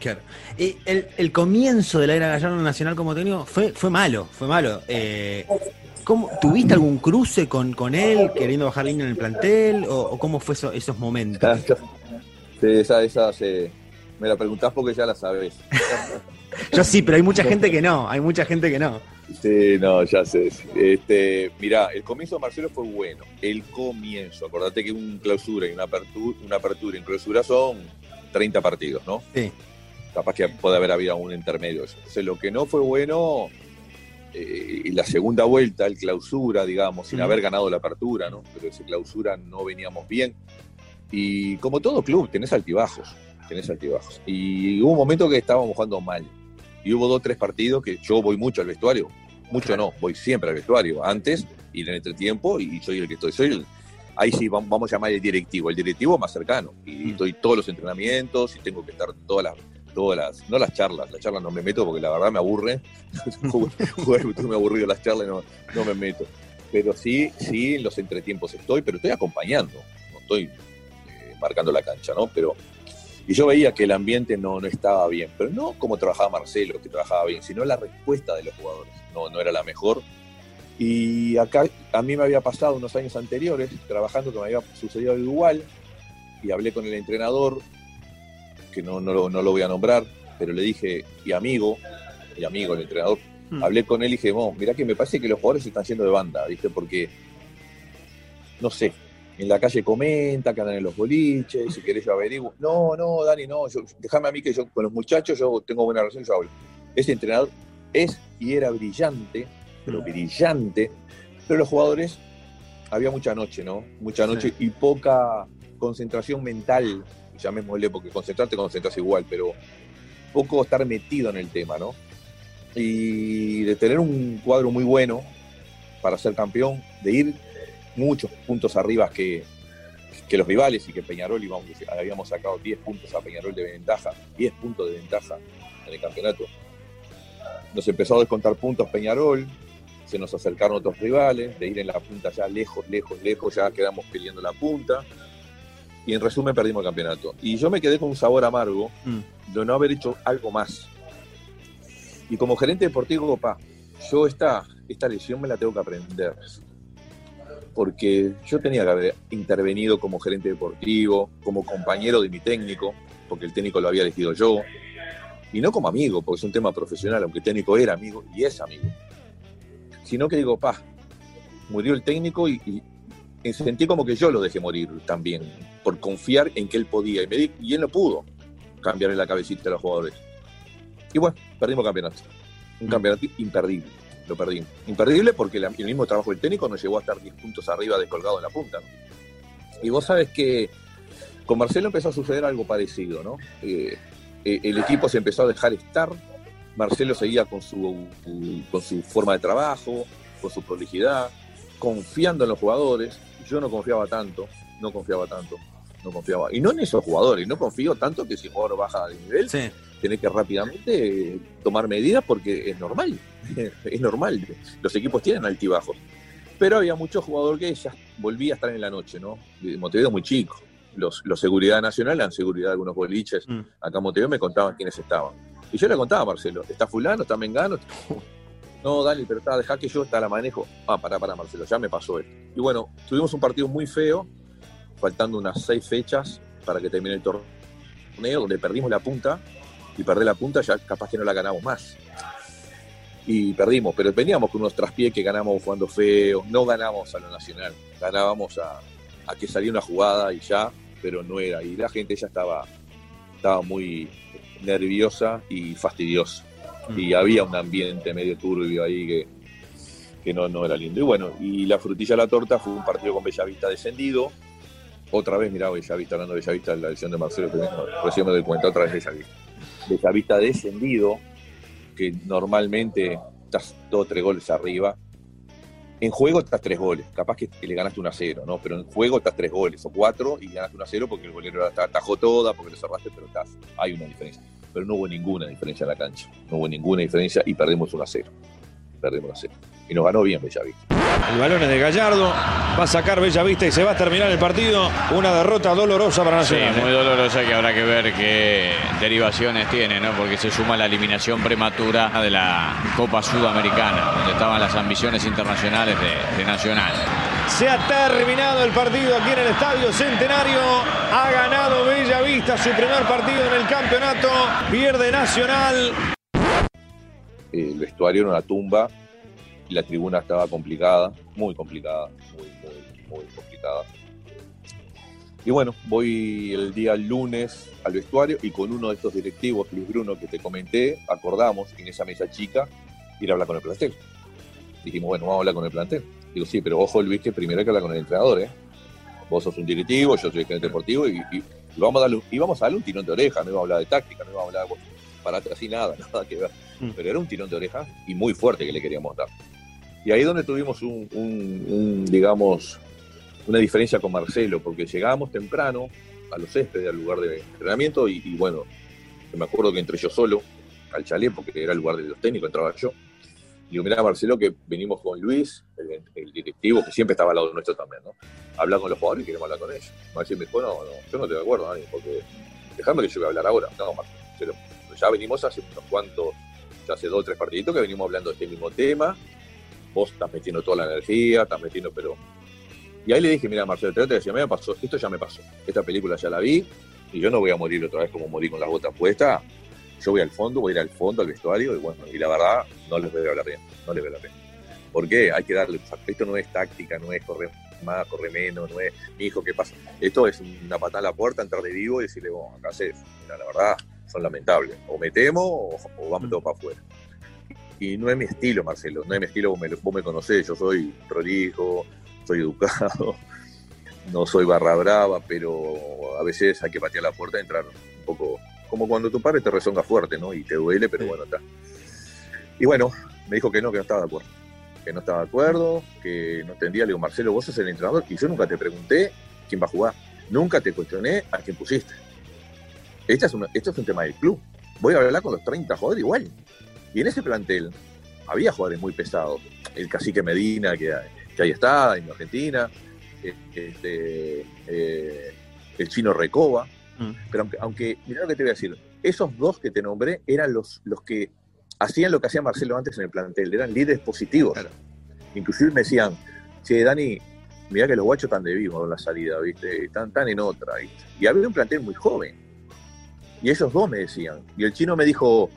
Claro. el, el, comienzo de la era Gallardo Nacional como técnico fue, fue malo, fue malo. Eh, ¿cómo, ¿Tuviste algún cruce con, con él queriendo bajar línea en el plantel? ¿O, cómo fue esos momentos? Sí, esa, esa me la preguntás porque ya la sabes. Yo sí, pero hay mucha gente que no, hay mucha gente que no. Sí, no, ya sé. Este, mirá, el comienzo de Marcelo fue bueno. El comienzo, acordate que un clausura y una apertura, una apertura y clausura son 30 partidos, ¿no? Sí capaz que puede haber habido un intermedio. Lo que no fue bueno, eh, y la segunda vuelta, el clausura, digamos, sin haber ganado la apertura, ¿no? Pero ese clausura no veníamos bien. Y como todo club, tenés altibajos, tenés altibajos. Y hubo un momento que estábamos jugando mal. Y hubo dos, tres partidos que yo voy mucho al vestuario. Mucho no, voy siempre al vestuario. Antes y en el entretiempo, y soy el que estoy. Soy el, ahí sí vamos a llamar el directivo, el directivo más cercano. Y estoy todos los entrenamientos y tengo que estar todas las todas las, no las charlas, las charlas no me meto porque la verdad me aburre, me aburrido las charlas no, no me meto. Pero sí, sí, en los entretiempos estoy, pero estoy acompañando, no estoy eh, marcando la cancha, ¿no? Pero, y yo veía que el ambiente no, no estaba bien, pero no como trabajaba Marcelo, que trabajaba bien, sino la respuesta de los jugadores, no, no era la mejor. Y acá a mí me había pasado unos años anteriores, trabajando que me había sucedido igual, y hablé con el entrenador, que no, no, lo, no lo voy a nombrar, pero le dije, y amigo, y amigo, el entrenador, hmm. hablé con él y dije, mirá que me parece que los jugadores están yendo de banda, ¿viste? Porque, no sé, en la calle comenta, que andan en los boliches, si querés yo averiguo. No, no, Dani, no, déjame a mí que yo con los muchachos yo tengo buena relación, yo hablo. Ese entrenador es y era brillante, pero hmm. brillante, pero los jugadores, había mucha noche, ¿no? Mucha noche y poca concentración mental llamémosle, porque concentrarte, concentras igual, pero poco estar metido en el tema, ¿no? Y de tener un cuadro muy bueno para ser campeón, de ir muchos puntos arriba que, que los rivales y que Peñarol íbamos, habíamos sacado 10 puntos a Peñarol de ventaja, 10 puntos de ventaja en el campeonato. Nos empezó a descontar puntos Peñarol, se nos acercaron otros rivales, de ir en la punta ya lejos, lejos, lejos, ya quedamos peleando la punta Y en resumen perdimos el campeonato. Y yo me quedé con un sabor amargo mm. de no haber hecho algo más. Y como gerente deportivo, pa, yo esta, esta lesión me la tengo que aprender. Porque yo tenía que haber intervenido como gerente deportivo, como compañero de mi técnico, porque el técnico lo había elegido yo, y no como amigo, porque es un tema profesional, aunque el técnico era amigo y es amigo, sino que digo, pa, murió el técnico y, sentí como que yo lo dejé morir también, por confiar en que él podía, y, me y él no pudo cambiarle la cabecita a los jugadores. Y bueno, perdimos campeonato. Un campeonato imperdible. Lo perdimos. Imperdible porque el mismo trabajo del técnico nos llevó a estar 10 puntos arriba descolgado en la punta. Y vos sabes que con Marcelo empezó a suceder algo parecido, ¿no? Eh, eh, el equipo se empezó a dejar estar, Marcelo seguía con su, con su forma de trabajo, con su prolijidad, confiando en los jugadores. Yo no confiaba tanto, no confiaba tanto, no confiaba. Y no en esos jugadores, no confío tanto que si el jugador baja de nivel, tiene que rápidamente tomar medidas porque es normal, es normal. Los equipos tienen altibajos. Pero había muchos jugadores que ya volvía a estar en la noche, ¿no? Montevideo muy chico los, seguridad nacional, la seguridad de algunos boliches. Mm. Acá en Montevideo me contaban quiénes estaban. Y yo le contaba a Marcelo, está fulano, está Mengano. No, dale, pero está, deja que yo está la manejo. Ah, para para Marcelo, ya me pasó esto. Y bueno, tuvimos un partido muy feo, faltando unas seis fechas para que termine el torneo, donde perdimos la punta, y perder la punta ya capaz que no la ganamos más. Y perdimos, pero veníamos con unos traspiés que ganamos jugando feo, no ganamos a lo nacional, ganábamos a, a que salía una jugada y ya, pero no era. Y la gente ya estaba, estaba muy nerviosa y fastidiosa. Mm. Y había un ambiente medio turbio ahí que, que no, no era lindo. Y bueno, y la frutilla de la torta fue un partido con Bellavista descendido. Otra vez, mirá, Bellavista, hablando de Bellavista, la edición de Marcelo, que recién me doy cuenta, otra vez Bellavista. Bellavista descendido, que normalmente estás dos o tres goles arriba, en juego estás tres goles, capaz que le ganaste un a cero, ¿no? Pero en juego estás tres goles o cuatro y ganaste un a cero porque el golero atajó toda, porque lo cerraste, pero estás, hay una diferencia. Pero no hubo ninguna diferencia en la cancha, no hubo ninguna diferencia y perdimos un a cero. Perdimos un a cero. Y nos ganó bien Bellavista. El balón es de Gallardo, va a sacar Bellavista y se va a terminar el partido. Una derrota dolorosa para Nacional. Sí, muy dolorosa que habrá que ver qué derivaciones tiene, ¿no? Porque se suma la eliminación prematura de la Copa Sudamericana, donde estaban las ambiciones internacionales de, Nacional. Se ha terminado el partido aquí en el Estadio Centenario. Ha ganado Bellavista su primer partido en el campeonato. Pierde Nacional. El vestuario en una tumba la tribuna estaba complicada, muy complicada, muy, muy, muy complicada. Y bueno, voy el día lunes al vestuario y con uno de estos directivos, Luis Bruno, que te comenté, acordamos en esa mesa chica ir a hablar con el plantel. Dijimos, bueno, vamos a hablar con el plantel. Digo, sí, pero ojo Luis, que primero hay que hablar con el entrenador, ¿eh? Vos sos un directivo, yo soy el gerente deportivo y, vamos a darle, y vamos a darle un tirón de oreja, no íbamos a hablar de táctica, no íbamos a hablar para atrás y nada, nada que ver. Mm. Pero era un tirón de oreja y muy fuerte que le queríamos dar. Y ahí es donde tuvimos un, digamos, una diferencia con Marcelo, porque llegábamos temprano a los céspedes, al lugar de entrenamiento, y, bueno, me acuerdo que entré yo solo al chalet, porque era el lugar de los técnicos, entraba yo. Y digo, mirá, Marcelo, que venimos con Luis, el, directivo, que siempre estaba al lado nuestro también, ¿no? Hablar con los jugadores y queremos hablar con ellos. Marcelo me dijo, no, no, yo no estoy de acuerdo, nadie, porque dejame que yo voy a hablar ahora. No, Marcelo, ya venimos hace unos cuantos, hace dos o tres partiditos que venimos hablando de este mismo tema, vos estás metiendo toda la energía, estás metiendo, pero... Y ahí le dije, mira, Marcelo, te decía, me pasó, esto ya me pasó, esta película ya la vi, y yo no voy a morir otra vez como morí con las botas puestas, yo voy al fondo, voy a ir al fondo, al vestuario, y bueno, y la verdad, no les voy a hablar bien, no les voy a hablar bien. ¿Por qué? Hay que darle, esto no es táctica, no es correr más, correr menos, no es, mi hijo, ¿qué pasa? Esto es una patada a la puerta, entrar de vivo y decirle, bueno, acá haces, mira, la verdad, son lamentables, o metemos o, vamos mm. todos para afuera y no es mi estilo, Marcelo, no es mi estilo, vos me, vos me conocés, yo soy prolijo, soy educado, no soy barra brava, pero a veces hay que patear la puerta y entrar un poco, como cuando tu padre te rezonga fuerte, ¿no? Y te duele, pero bueno, está. Y bueno, me dijo que no, que no estaba de acuerdo, que no estaba de acuerdo, que no entendía, le digo, Marcelo, vos sos el entrenador y yo nunca te pregunté quién va a jugar, nunca te cuestioné a quién pusiste. Este es esto es un tema del club. Voy a hablar con los 30 jugadores igual. Y en ese plantel había jugadores muy pesados. El cacique Medina, que, que ahí está, en Argentina. Este, eh, el chino Recoba. Mm. Pero aunque, aunque, mira lo que te voy a decir, esos dos que te nombré eran los, los que hacían lo que hacía Marcelo antes en el plantel, eran líderes positivos. Inclusive me decían, che, Dani, mira que los guachos están de vivo en la salida, ¿viste? Están, tan en otra, Y había un plantel muy joven. Y esos dos me decían. Y el chino me dijo,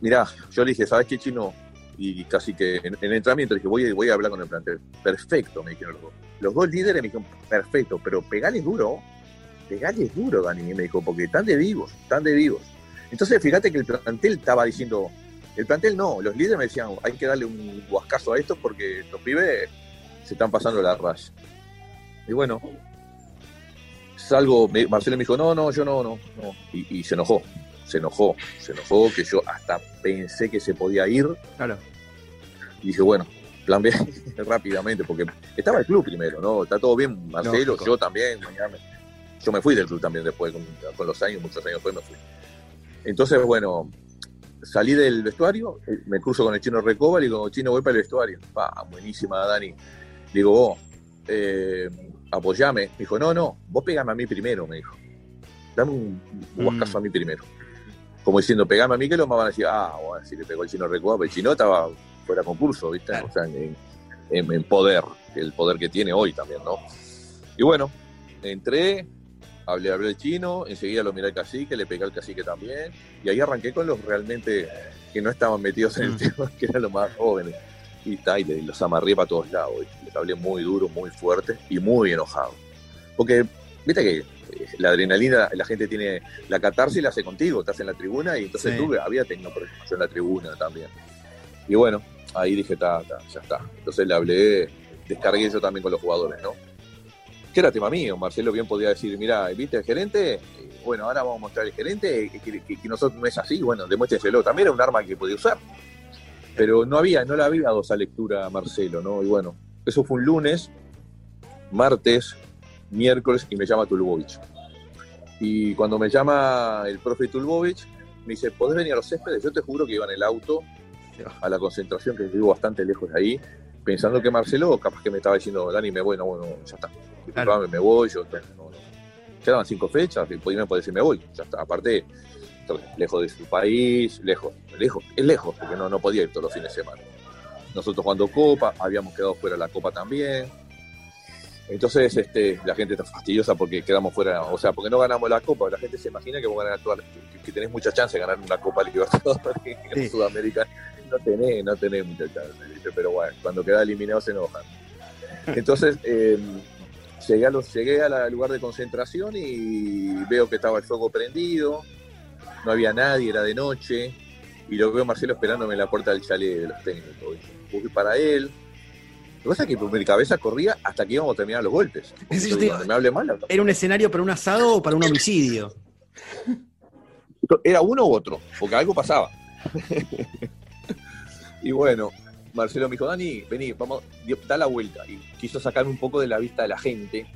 mirá, yo le dije, ¿sabes qué, chino? Y casi que en, el entrenamiento dije, voy, voy a hablar con el plantel. Perfecto, me dijeron los dos. Los dos líderes me dijeron, perfecto, pero pegales duro, pegales duro, Dani, me dijo, porque están de vivos, están de vivos. Entonces, fíjate que el plantel estaba diciendo, el plantel no, los líderes me decían, hay que darle un guascazo a esto porque los pibes se están pasando la raya. Y bueno, salgo, Marcelo me dijo, no, no, yo no, no, no. Y, se enojó, se enojó, se enojó que yo hasta pensé que se podía ir. Claro. Y dije, bueno, plan B rápidamente, porque estaba el club primero, ¿no? Está todo bien, Marcelo, yo también, mañana. Yo me fui del club también después, con, los años, muchos años después me fui. Entonces, bueno, salí del vestuario, me cruzo con el chino Recoba y digo, chino, voy para el vestuario. Pa, buenísima, Dani. Digo, vos, eh, apoyame. Me dijo, no, no, vos pegame a mí primero, me dijo. Dame un, un a mí primero. Como diciendo, pegame a mí que lo más van a decir, ah, bueno, si le pegó el chino Recoba, el chino estaba fuera concurso, ¿viste? O sea, en poder, el poder que tiene hoy también, ¿no? Y bueno, entré, hablé, hablé el chino, enseguida lo miré al cacique, le pegué al cacique también, y ahí arranqué con los realmente que no estaban metidos en el mm. tema, que eran los más jóvenes. Y, está, y los amarré para todos lados, les hablé muy duro, muy fuerte y muy enojado. Porque, viste que eh, la adrenalina, la gente tiene la catarsis la hace contigo, estás en la tribuna y entonces tú había tenido en la tribuna también. Y bueno, ahí dije, ta, ya está. Entonces le hablé, descargué yo también con los jugadores, ¿no? que era tema mío. Marcelo bien podía decir, mira, ¿viste el gerente? Eh, bueno, ahora vamos a mostrar al gerente que, nosotros no es así, bueno, demuéstrenselo. También era un arma que podía usar. Pero no había, no la había dado esa lectura a Marcelo, ¿no? Y bueno, eso fue un lunes, martes, miércoles, y me llama Tulbovich. Y cuando me llama el profe Tulbovich, me dice, ¿podés venir a los céspedes? Yo te juro que iba en el auto a la concentración, que vivo bastante lejos de ahí, pensando que Marcelo capaz que me estaba diciendo, Dani, me voy, no, bueno, ya está me voy, yo no, Quedaban cinco fechas, después me puede decir me voy, ya está. Aparte, lejos de su país, lejos, lejos, es lejos, porque no, no podía ir todos los fines de semana. Nosotros jugando Copa, habíamos quedado fuera de la Copa también. Entonces, este, la gente está fastidiosa porque quedamos fuera, o sea, porque no ganamos la Copa. La gente se imagina que vos ganar que, tenés mucha chance de ganar una Copa Libertadores en Sudamérica. No tenés, no tenés mucha chance, pero bueno, cuando queda eliminado se enojan. Entonces, eh, Llegué, a los, llegué al lugar de concentración y veo que estaba el fuego prendido, no había nadie, era de noche, y lo veo a Marcelo esperándome en la puerta del chalet de los técnicos. Fui para él. Lo que pasa es que por mi cabeza corría hasta que íbamos a terminar los golpes. me hable mal, ¿Era un escenario para un asado o para un homicidio? Era uno u otro, porque algo pasaba. y bueno, Marcelo me dijo, Dani, vení, vamos, da la vuelta. Y quiso sacarme un poco de la vista de la gente.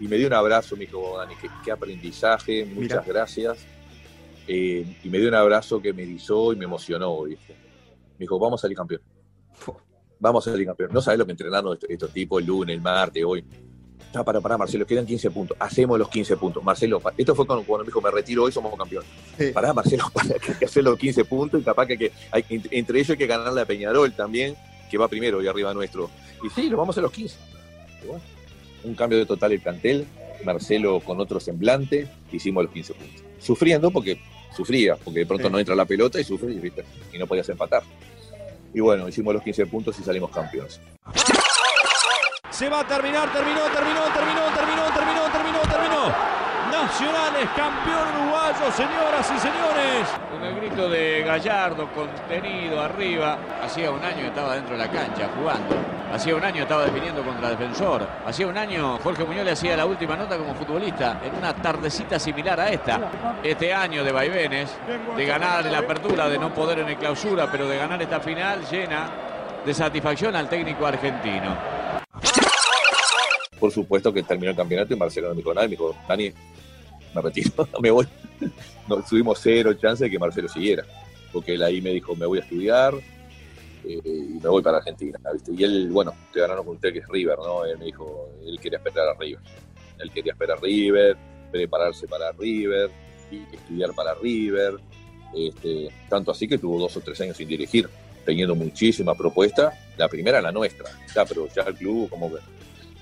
Y me dio un abrazo, me dijo, Dani, qué, aprendizaje, muchas gracias. Eh, y me dio un abrazo que me erizó y me emocionó, Me dijo, vamos a salir campeón. Vamos a salir campeón. No sabes lo que entrenaron estos, tipos el lunes, el martes, hoy. No, para, para, Marcelo, quedan 15 puntos. Hacemos los 15 puntos. Marcelo, esto fue cuando, me dijo, me retiro hoy, somos campeones. Pará, Marcelo, para que, que hacer los 15 puntos y capaz que, hay, entre ellos hay que ganarle a Peñarol también, que va primero y arriba nuestro. Y sí, lo vamos a los 15. un cambio de total el plantel. Marcelo con otro semblante, hicimos los 15 puntos. Sufriendo porque sufría, porque de pronto no entra la pelota y sufrí, ¿viste? Y no podías empatar. Y bueno, hicimos los 15 puntos y salimos campeones. Se va a terminar, terminó, terminó, terminó, terminó, terminó, terminó, terminó. Nacionales, campeón uruguayo, señoras y señores. Con el grito de Gallardo, contenido arriba. Hacía un año estaba dentro de la cancha jugando. Hacía un año estaba definiendo contra Defensor. Hacía un año Jorge Muñoz le hacía la última nota como futbolista en una tardecita similar a esta. Este año de vaivenes, de ganar en la apertura, de no poder en el clausura, pero de ganar esta final llena de satisfacción al técnico argentino por supuesto que terminó el campeonato y Marcelo no me dijo nada, me dijo, Dani, me retiro, me voy. No, tuvimos cero chance de que Marcelo siguiera, porque él ahí me dijo, me voy a estudiar eh, y me voy para Argentina, ¿viste? Y él, bueno, te ganaron con usted que es River, ¿no? Él me dijo, él quería esperar a River. Él quería esperar River, prepararse para River, y estudiar para River. Este, tanto así que tuvo dos o tres años sin dirigir, teniendo muchísima propuesta. La primera la nuestra, ya, pero ya el club como que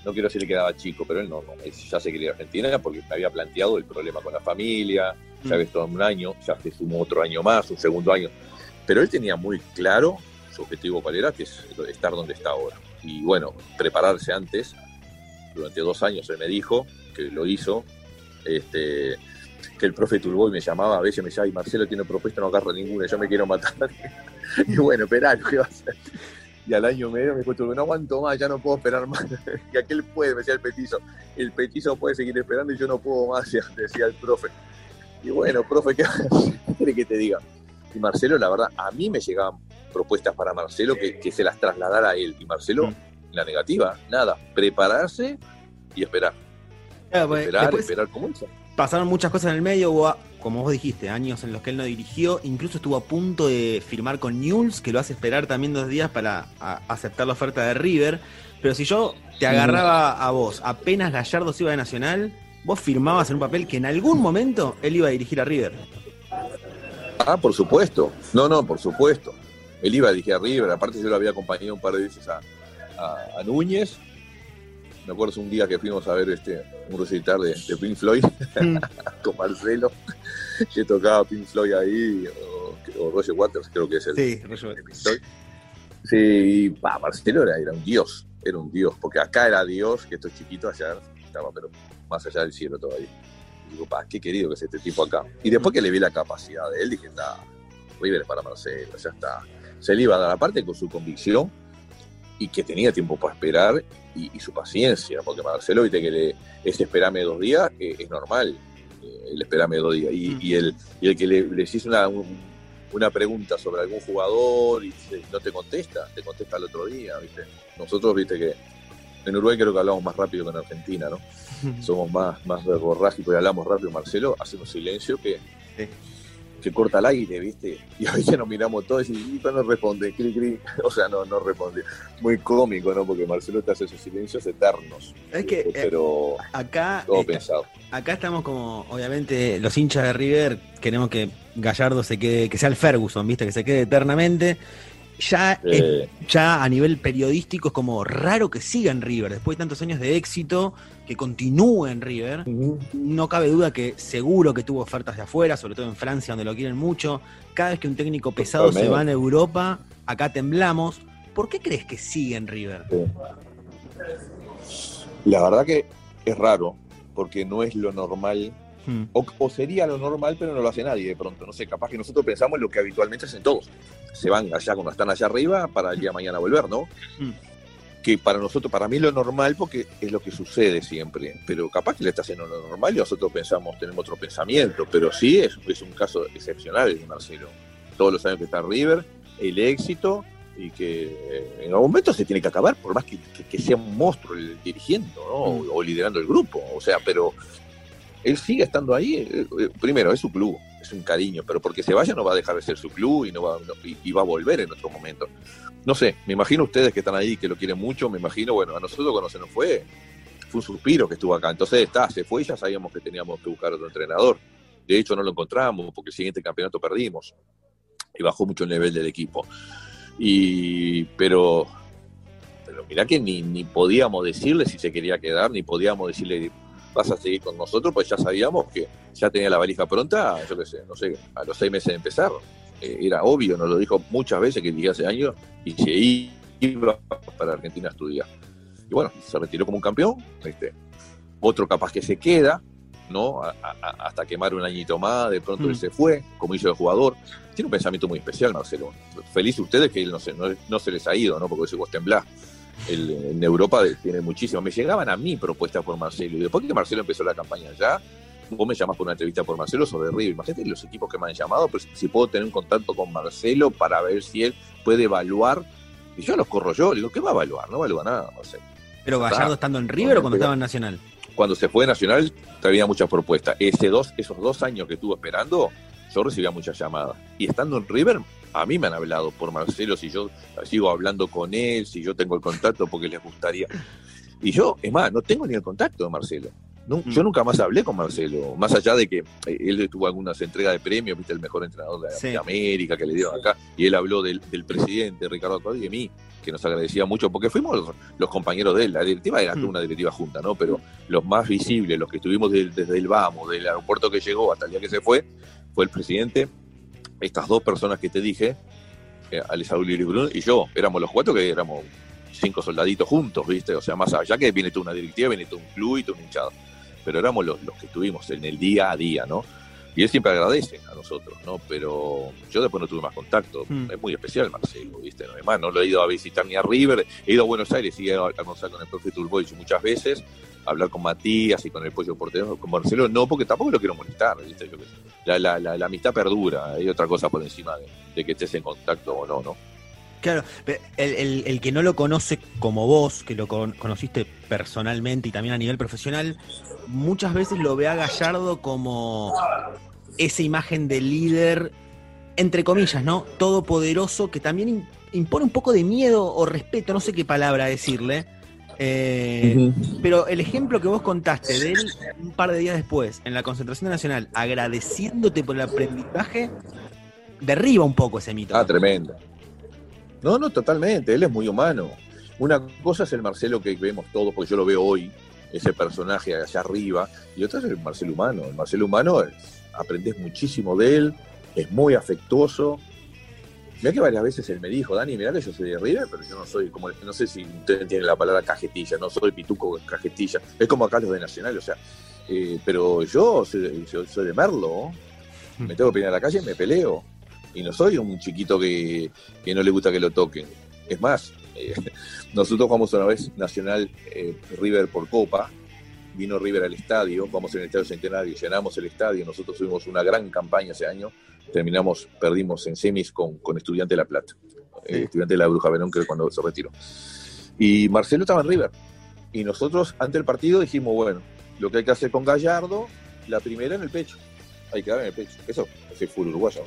no quiero decir que quedaba chico, pero él no, ya se quería ir a Argentina porque me había planteado el problema con la familia, ya mm. había estado un año, ya se sumó otro año más, un segundo año. Pero él tenía muy claro su objetivo cuál era, que es estar donde está ahora. Y bueno, prepararse antes, durante dos años él me dijo que lo hizo, este, que el profe Turboy me llamaba, a veces me decía, y Marcelo tiene propuesta, no agarra ninguna, yo me quiero matar. y bueno, esperá, ¿qué va a hacer? Y al año medio me dijo, no aguanto más, ya no puedo esperar más. y aquel puede, me decía el petizo, el petizo puede seguir esperando y yo no puedo más, decía el profe. Y bueno, profe, ¿qué quiere que te diga? Y Marcelo, la verdad, a mí me llegaban propuestas para Marcelo que, se las trasladara a él. Y Marcelo, mm. la negativa, nada, prepararse y esperar. Pues, esperar, esperar como eso. Pasaron muchas cosas en el medio, hubo, como vos dijiste, años en los que él no dirigió, incluso estuvo a punto de firmar con Newell's, que lo hace esperar también dos días para aceptar la oferta de River. Pero si yo te agarraba a vos, apenas Gallardo se iba de Nacional, vos firmabas en un papel que en algún momento él iba a dirigir a River. Ah, por supuesto. No, no, por supuesto. Él iba a dirigir a River. Aparte, yo lo había acompañado un par de veces a, Núñez. Me acuerdo un día que fuimos a ver este, un recital de, de Pink Floyd mm. con Marcelo, que tocaba Pink Floyd ahí, o, Roger Waters, creo que es el. Sí, Roger Waters. Sí, pa, Marcelo era, era un dios, era un dios, porque acá era dios, que esto es chiquito, allá estaba, pero más allá del cielo todavía digo, pa, qué querido que es este tipo acá. Y después que le vi la capacidad de él, dije, está, River es para Marcelo, ya está. Se le iba a dar aparte con su convicción y que tenía tiempo para esperar y, su paciencia, porque Marcelo, viste que le, ese esperame dos días eh, es normal, el esperame días. Y, y, el, y el que le, le hice una, una pregunta sobre algún jugador y no te contesta, te contesta el otro día, ¿viste? Nosotros, viste que en Uruguay creo que hablamos más rápido que en Argentina, ¿no? Somos más, más verborrágicos y hablamos rápido, Marcelo, hacemos silencio que, que corta el aire, ¿viste? Y a veces nos miramos todos y, no responde, cri, cri. O sea, no, no responde. Muy cómico, ¿no? Porque Marcelo te hace esos silencios eternos. Es que, eh, pero acá, todo pensado. Acá estamos como, obviamente, los hinchas de River queremos que Gallardo se quede, que sea el Ferguson, ¿viste? Que se quede eternamente ya, ya a nivel periodístico es como raro que siga en River, después de tantos años de éxito, que continúe en River. No cabe duda que seguro que tuvo ofertas de afuera, sobre todo en Francia, donde lo quieren mucho. Cada vez que un técnico pesado se va en Europa, acá temblamos. ¿Por qué crees que sigue en River? La verdad que es raro, porque no es lo normal Hmm. O, sería lo normal, pero no lo hace nadie de pronto. No sé, capaz que nosotros pensamos en lo que habitualmente hacen todos. Se van allá cuando están allá arriba para el día de mañana volver, ¿no? Hmm. Que para nosotros, para mí lo normal porque es lo que sucede siempre. Pero capaz que le está haciendo lo normal y nosotros pensamos, tenemos otro pensamiento. Pero sí es, es un caso excepcional de Marcelo. Todos los años que está River, el éxito y que eh, en algún momento se tiene que acabar, por más que, sea un monstruo dirigiendo ¿no? Hmm. o liderando el grupo. O sea, pero él sigue estando ahí. Eh, eh, primero, es su club, es un cariño, pero porque se vaya no va a dejar de ser su club y, no va, y, va a volver en otro momento. No sé, me imagino ustedes que están ahí, que lo quieren mucho, me imagino, bueno, a nosotros cuando se nos fue, fue un suspiro que estuvo acá. Entonces está, se fue y ya sabíamos que teníamos que buscar otro entrenador. De hecho, no lo encontramos porque el siguiente campeonato perdimos y bajó mucho el nivel del equipo. Y, pero, pero mirá que ni, ni podíamos decirle si se quería quedar, ni podíamos decirle vas a seguir con nosotros, pues ya sabíamos que ya tenía la valija pronta, yo qué sé, no sé, a los seis meses de empezar. Eh, era obvio, nos lo dijo muchas veces que dije hace años, y se iba para Argentina a estudiar. Y bueno, se retiró como un campeón, este, otro capaz que se queda, ¿no? hasta quemar un añito más, de pronto él mm. se fue, como hizo el jugador. Tiene un pensamiento muy especial, Marcelo. Feliz ustedes que él no se, no, se les ha ido, ¿no? Porque se vos temblás en Europa tiene muchísimo. Me llegaban a mí propuestas por Marcelo. Y después que Marcelo empezó la campaña ya, vos me llamás por una entrevista por Marcelo sobre River. Imagínate los equipos que me han llamado, pues si puedo tener un contacto con Marcelo para ver si él puede evaluar. Y yo los corro yo, le digo, ¿qué va a evaluar? No evalúa nada, sé. ¿Pero Gallardo estando en River o cuando estaba en Nacional? Cuando se fue de Nacional, traía muchas propuestas. Ese dos, esos dos años que estuvo esperando, yo recibía muchas llamadas. Y estando en River, a mí me han hablado por Marcelo, si yo sigo hablando con él, si yo tengo el contacto porque les gustaría. Y yo, es más, no tengo ni el contacto de Marcelo. Mm. Yo nunca más hablé con Marcelo, más allá de que eh, él tuvo algunas entregas de premios, viste, el mejor entrenador de, América que le dieron acá, y él habló del, presidente Ricardo Acuado y de mí, que nos agradecía mucho, porque fuimos los, compañeros de él, la directiva era mm. una directiva junta, ¿no? Pero los más visibles, los que estuvimos desde el vamos, del aeropuerto que llegó hasta el día que se fue, fue el presidente, estas dos personas que te dije, eh, y y yo, éramos los cuatro que éramos cinco soldaditos juntos, ¿viste? O sea, más allá que viene toda una directiva, viene todo un club y todo un hinchado pero éramos los, que estuvimos en el día a día, ¿no? Y él siempre agradece a nosotros, ¿no? Pero yo después no tuve más contacto. Hmm. Es muy especial Marcelo, ¿viste? No, no lo he ido a visitar ni a River. He ido a Buenos Aires y he ido a almorzar con el profe Turboich muchas veces, hablar con Matías y con el Pollo Portero, con Marcelo, no, porque tampoco lo quiero molestar, la, la, la, amistad perdura, hay otra cosa por encima de que estés en contacto o no, ¿no? Claro, el, el, que no lo conoce como vos, que lo conociste personalmente y también a nivel profesional, muchas veces lo ve a Gallardo como esa imagen de líder, entre comillas, ¿no? Todopoderoso, que también impone un poco de miedo o respeto, no sé qué palabra decirle. Eh, pero el ejemplo que vos contaste de él un par de días después, en la concentración nacional, agradeciéndote por el aprendizaje, derriba un poco ese mito. Ah, tremendo. No, no, totalmente. Él es muy humano. Una cosa es el Marcelo que vemos todos, porque yo lo veo hoy, ese personaje allá arriba, y otra es el Marcelo humano. El Marcelo humano aprendes muchísimo de él, es muy afectuoso. Mira que varias veces él me dijo, Dani, mira que yo soy de River, pero yo no soy, como no sé si ustedes entienden la palabra cajetilla, no soy pituco cajetilla, es como acá los de Nacional, o sea, eh, pero yo soy, soy, de Merlo, me tengo que pelear a la calle y me peleo. Y no soy un chiquito que, no le gusta que lo toquen. Es más, eh, nosotros jugamos una vez Nacional eh, River por Copa, vino River al estadio, vamos en el Estadio Centenario, llenamos el estadio, nosotros tuvimos una gran campaña ese año, terminamos, perdimos en semis con, con Estudiante de La Plata, eh, Estudiante de la Bruja Verón, que cuando se retiró. Y Marcelo estaba en River, y nosotros ante el partido dijimos, bueno, lo que hay que hacer con Gallardo, la primera en el pecho, hay que dar en el pecho, eso es el fútbol uruguayo.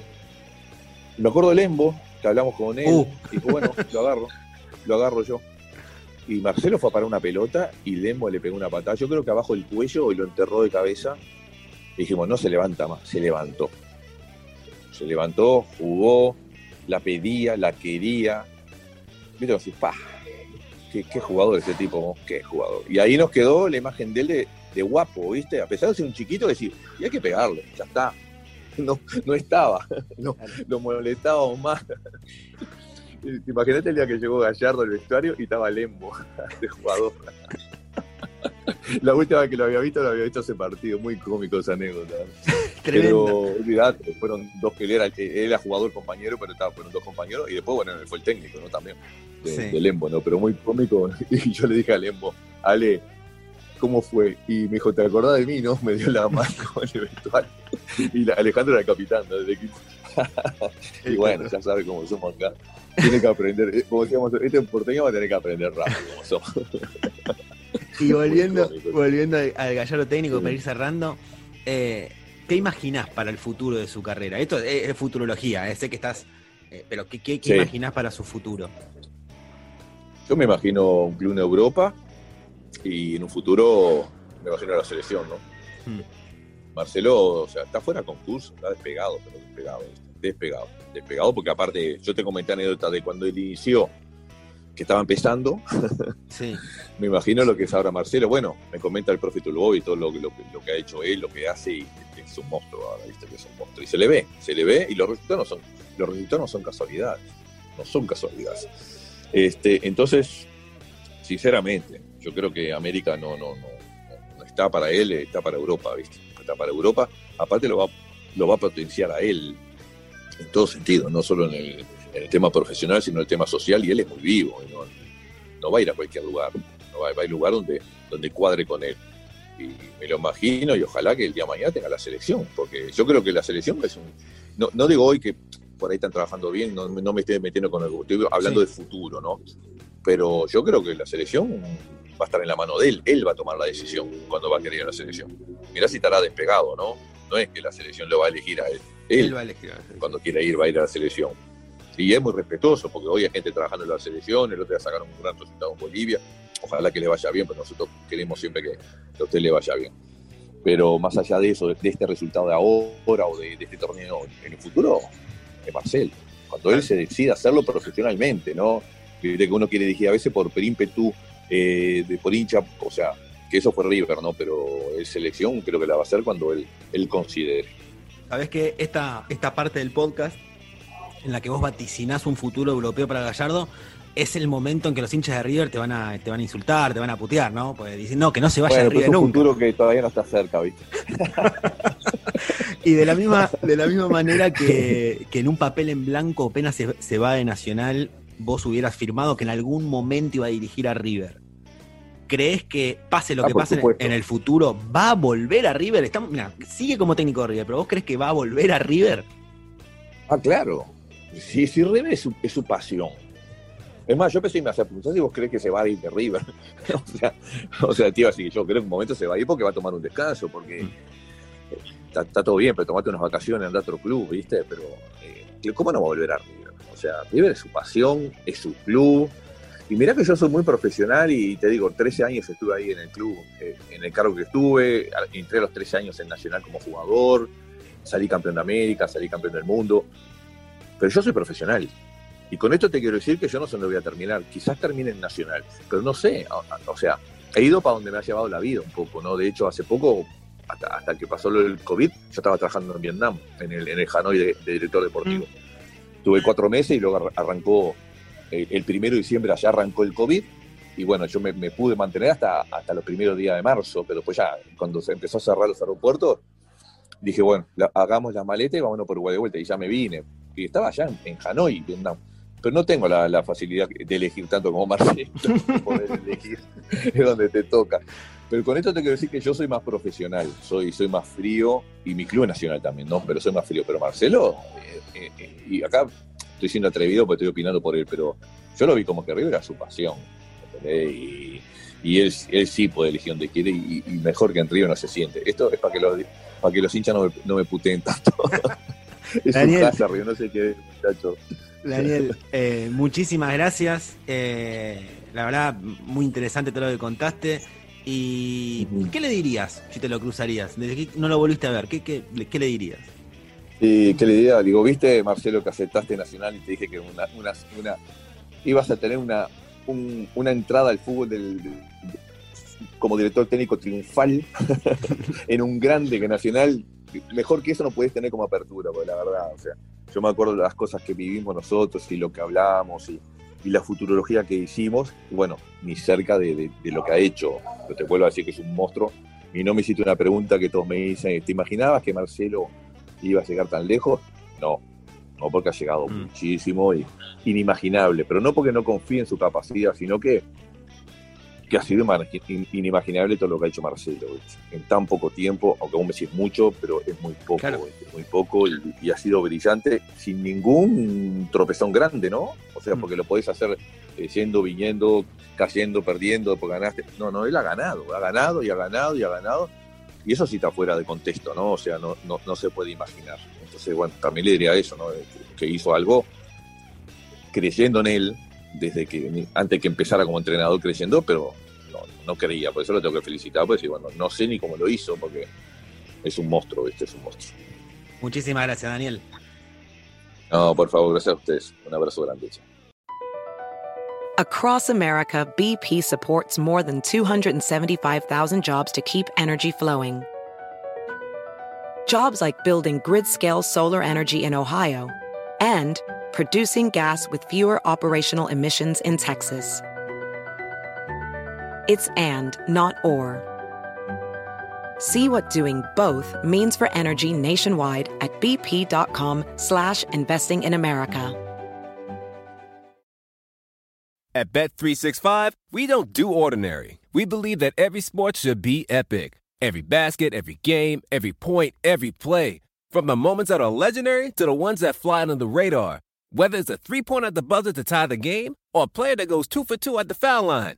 Me acuerdo del Embo, que hablamos con él, uh. y dijo, bueno, lo agarro, lo agarro yo. Y Marcelo fue a parar una pelota y Lembo le pegó una patada, yo creo que abajo del cuello y lo enterró de cabeza. Y dijimos, no se levanta más, se levantó. Se levantó, jugó, la pedía, la quería. Viste, así, pa, qué, qué jugador ese tipo, qué jugador. Y ahí nos quedó la imagen de él de, guapo, ¿viste? A pesar de ser un chiquito, decir, y hay que pegarle, ya está. no, no estaba, no, lo molestábamos más. Imagínate el día que llegó Gallardo al vestuario y estaba Lembo, de jugador. La última vez que lo había visto, lo había visto ese partido, muy cómico esa anécdota. Pero olvidate, fueron dos que él era, él era jugador compañero, pero estaba, fueron dos compañeros, y después, bueno, fue el técnico, ¿no? También, de, Lembo, ¿no? Pero muy cómico, y yo le dije a Lembo, Ale, cómo fue. Y me dijo, ¿te acordás de mí? No, me dio la mano en el vestuario. Y Alejandro era el capitán del equipo. y bueno, ya sabe cómo somos acá. Tiene que aprender, eh, como decíamos, este porteño va a tener que aprender rápido como somos. y volviendo, volviendo al, gallardo técnico para ir cerrando, eh, ¿qué imaginás para el futuro de su carrera? Esto es, futurología, eh, sé que estás, pero ¿qué, qué, imaginás para su futuro? Yo me imagino un club en Europa, y en un futuro me imagino la selección, ¿no? Hmm. Marcelo, o sea, está fuera de concurso, está despegado, pero despegado, despegado, despegado, porque aparte, yo te comenté anécdota de cuando él inició, que estaba empezando, sí. me imagino lo que es ahora Marcelo. Bueno, me comenta el profe Tulbo y todo lo, lo, que ha hecho él, lo que hace, y es un monstruo ahora, ¿viste? Que es un monstruo. Y se le ve, se le ve, y los resultados no son, los resultados no son casualidades, no son casualidades. Este, entonces, sinceramente, yo creo que América no, no, no, está para él, está para Europa, ¿viste? Está para Europa. Aparte lo va, lo va a potenciar a él en todo sentido, no solo en el, tema profesional, sino en el tema social, y él es muy vivo, no, va a ir a cualquier lugar, no va, a ir a un lugar donde, donde cuadre con él. Y me lo imagino y ojalá que el día de mañana tenga la selección, porque yo creo que la selección es un... No, no digo hoy que por ahí están trabajando bien, no, me estoy metiendo con el... Estoy hablando de futuro, ¿no? Pero yo creo que la selección va a estar en la mano de él. Él va a tomar la decisión cuando va a querer ir a la selección. Mirá si estará despegado, ¿no? No es que la selección lo va a elegir a él. Él, va a elegir Cuando quiera ir, va a ir a la selección. Y es muy respetuoso, porque hoy hay gente trabajando en la selección, el otro día sacaron un gran resultado en Bolivia. Ojalá que le vaya bien, pero nosotros queremos siempre que, a usted le vaya bien. Pero más allá de eso, de este resultado de ahora o de, este torneo en el futuro, es Marcel. Cuando él se decide hacerlo profesionalmente, ¿no? Que uno quiere dirigir a veces por, eh, de, por hincha, o sea, que eso fue River, ¿no? Pero el selección creo que la va a hacer cuando él, él considere. Sabes que esta, esta parte del podcast en la que vos vaticinás un futuro europeo para Gallardo, es el momento en que los hinchas de River te van a, te van a insultar, te van a putear, ¿no? Pues dicen, no, que no se vaya a River es un futuro que todavía no está cerca, ¿viste? y de la misma, de la misma manera que, en un papel en blanco apenas se, se, va de Nacional, vos hubieras firmado que en algún momento iba a dirigir a River. ¿Crees que pase lo ah, que pase en el futuro, va a volver a River? Estamos, mira, sigue como técnico de River, pero vos crees que va a volver a River? Ah, claro. Sí, sí, River es su, es su pasión es más, yo pensé y me hacía preguntar si vos crees que se va a ir de River. o, sea, o sea, tío, así yo creo que en un momento se va a ir porque va a tomar un descanso, porque está, todo bien, pero tomate unas vacaciones, anda a otro club, ¿viste? Pero, eh, ¿cómo no va a volver a River? O sea, River es su pasión, es su club. Y mirá que yo soy muy profesional y te digo, 13 años estuve ahí en el club, eh, en el cargo que estuve, entré a los 13 años en Nacional como jugador, salí campeón de América, salí campeón del mundo. Pero yo soy profesional y con esto te quiero decir que yo no sé dónde voy a terminar. Quizás termine en Nacional, pero no sé. O sea, he ido para donde me ha llevado la vida un poco, ¿no? De hecho, hace poco, hasta, que pasó el COVID, yo estaba trabajando en Vietnam, en el, en el Hanoi de, director deportivo. Mm. Tuve cuatro meses y luego arrancó, el, primero de diciembre allá arrancó el COVID. Y bueno, yo me, pude mantener hasta, hasta los primeros días de marzo, pero pues ya, cuando se empezó a cerrar los aeropuertos, dije, bueno, hagamos la maleta y vámonos por Uruguay de vuelta. Y ya me vine. Y estaba allá en, en Hanoi, Vietnam pero no tengo la, facilidad de elegir tanto como Marcelo, poder elegir donde te toca. Pero con esto te quiero decir que yo soy más profesional, soy, soy más frío, y mi club nacional también, ¿no? Pero soy más frío. Pero Marcelo, eh, eh, eh, y acá estoy siendo atrevido porque estoy opinando por él, pero yo lo vi como que River era su pasión. Y, él, sí puede elegir donde quiere y, mejor que en Río no se siente. Esto es para que los, para que los hinchas no me, no me puteen tanto. es su casa, qué, muchacho. Daniel, eh, muchísimas gracias. Eh, la verdad, muy interesante todo lo que contaste. ¿Y qué le dirías si te lo cruzarías? Desde que no lo volviste a ver, ¿qué, qué, le dirías? ¿Qué le diría? Digo, ¿viste, Marcelo, que aceptaste Nacional y te dije que una, una, ibas a tener una, una entrada al fútbol del, como director técnico triunfal en un grande que Nacional? Mejor que eso no puedes tener como apertura, porque la verdad, o sea, yo me acuerdo de las cosas que vivimos nosotros y lo que hablábamos y, la futurología que hicimos, bueno, ni cerca de, lo que ha hecho. Te vuelvo a decir que es un monstruo. Y no me hiciste una pregunta que todos me dicen, ¿te imaginabas que Marcelo iba a llegar tan lejos? No, no porque ha llegado mm. muchísimo y inimaginable, pero no porque no confíe en su capacidad, sino que que ha sido inimaginable todo lo que ha hecho Marcelo en tan poco tiempo, aunque aún me decís mucho, pero es muy poco, muy poco y, ha sido brillante sin ningún tropezón grande, ¿no? O sea, mm. porque lo podés hacer eh, yendo, viniendo, cayendo, perdiendo, porque ganaste. No, no, él ha ganado, ha ganado y ha ganado y ha ganado. Y eso sí está fuera de contexto, ¿no? O sea, no, no, se puede imaginar. Entonces, bueno, también le diría eso, ¿no? Que hizo algo creyendo en él, desde que antes que empezara como entrenador creyendo, pero no creía, por eso lo tengo que felicitar, pues bueno, no sé ni cómo lo hizo, porque es un monstruo, este es un monstruo. Muchísimas gracias, Daniel. No, por favor, gracias a ustedes. Un abrazo grande. Across America, BP supports more than 275,000 jobs to keep energy flowing. Jobs like building grid-scale solar energy in Ohio and producing gas with fewer operational emissions in Texas. It's and, not or. See what doing both means for energy nationwide at bp.com slash investing in America. At Bet365, we don't do ordinary. We believe that every sport should be epic. Every basket, every game, every point, every play. From the moments that are legendary to the ones that fly under the radar. Whether it's a three-pointer at the buzzer to tie the game or a player that goes two for two at the foul line.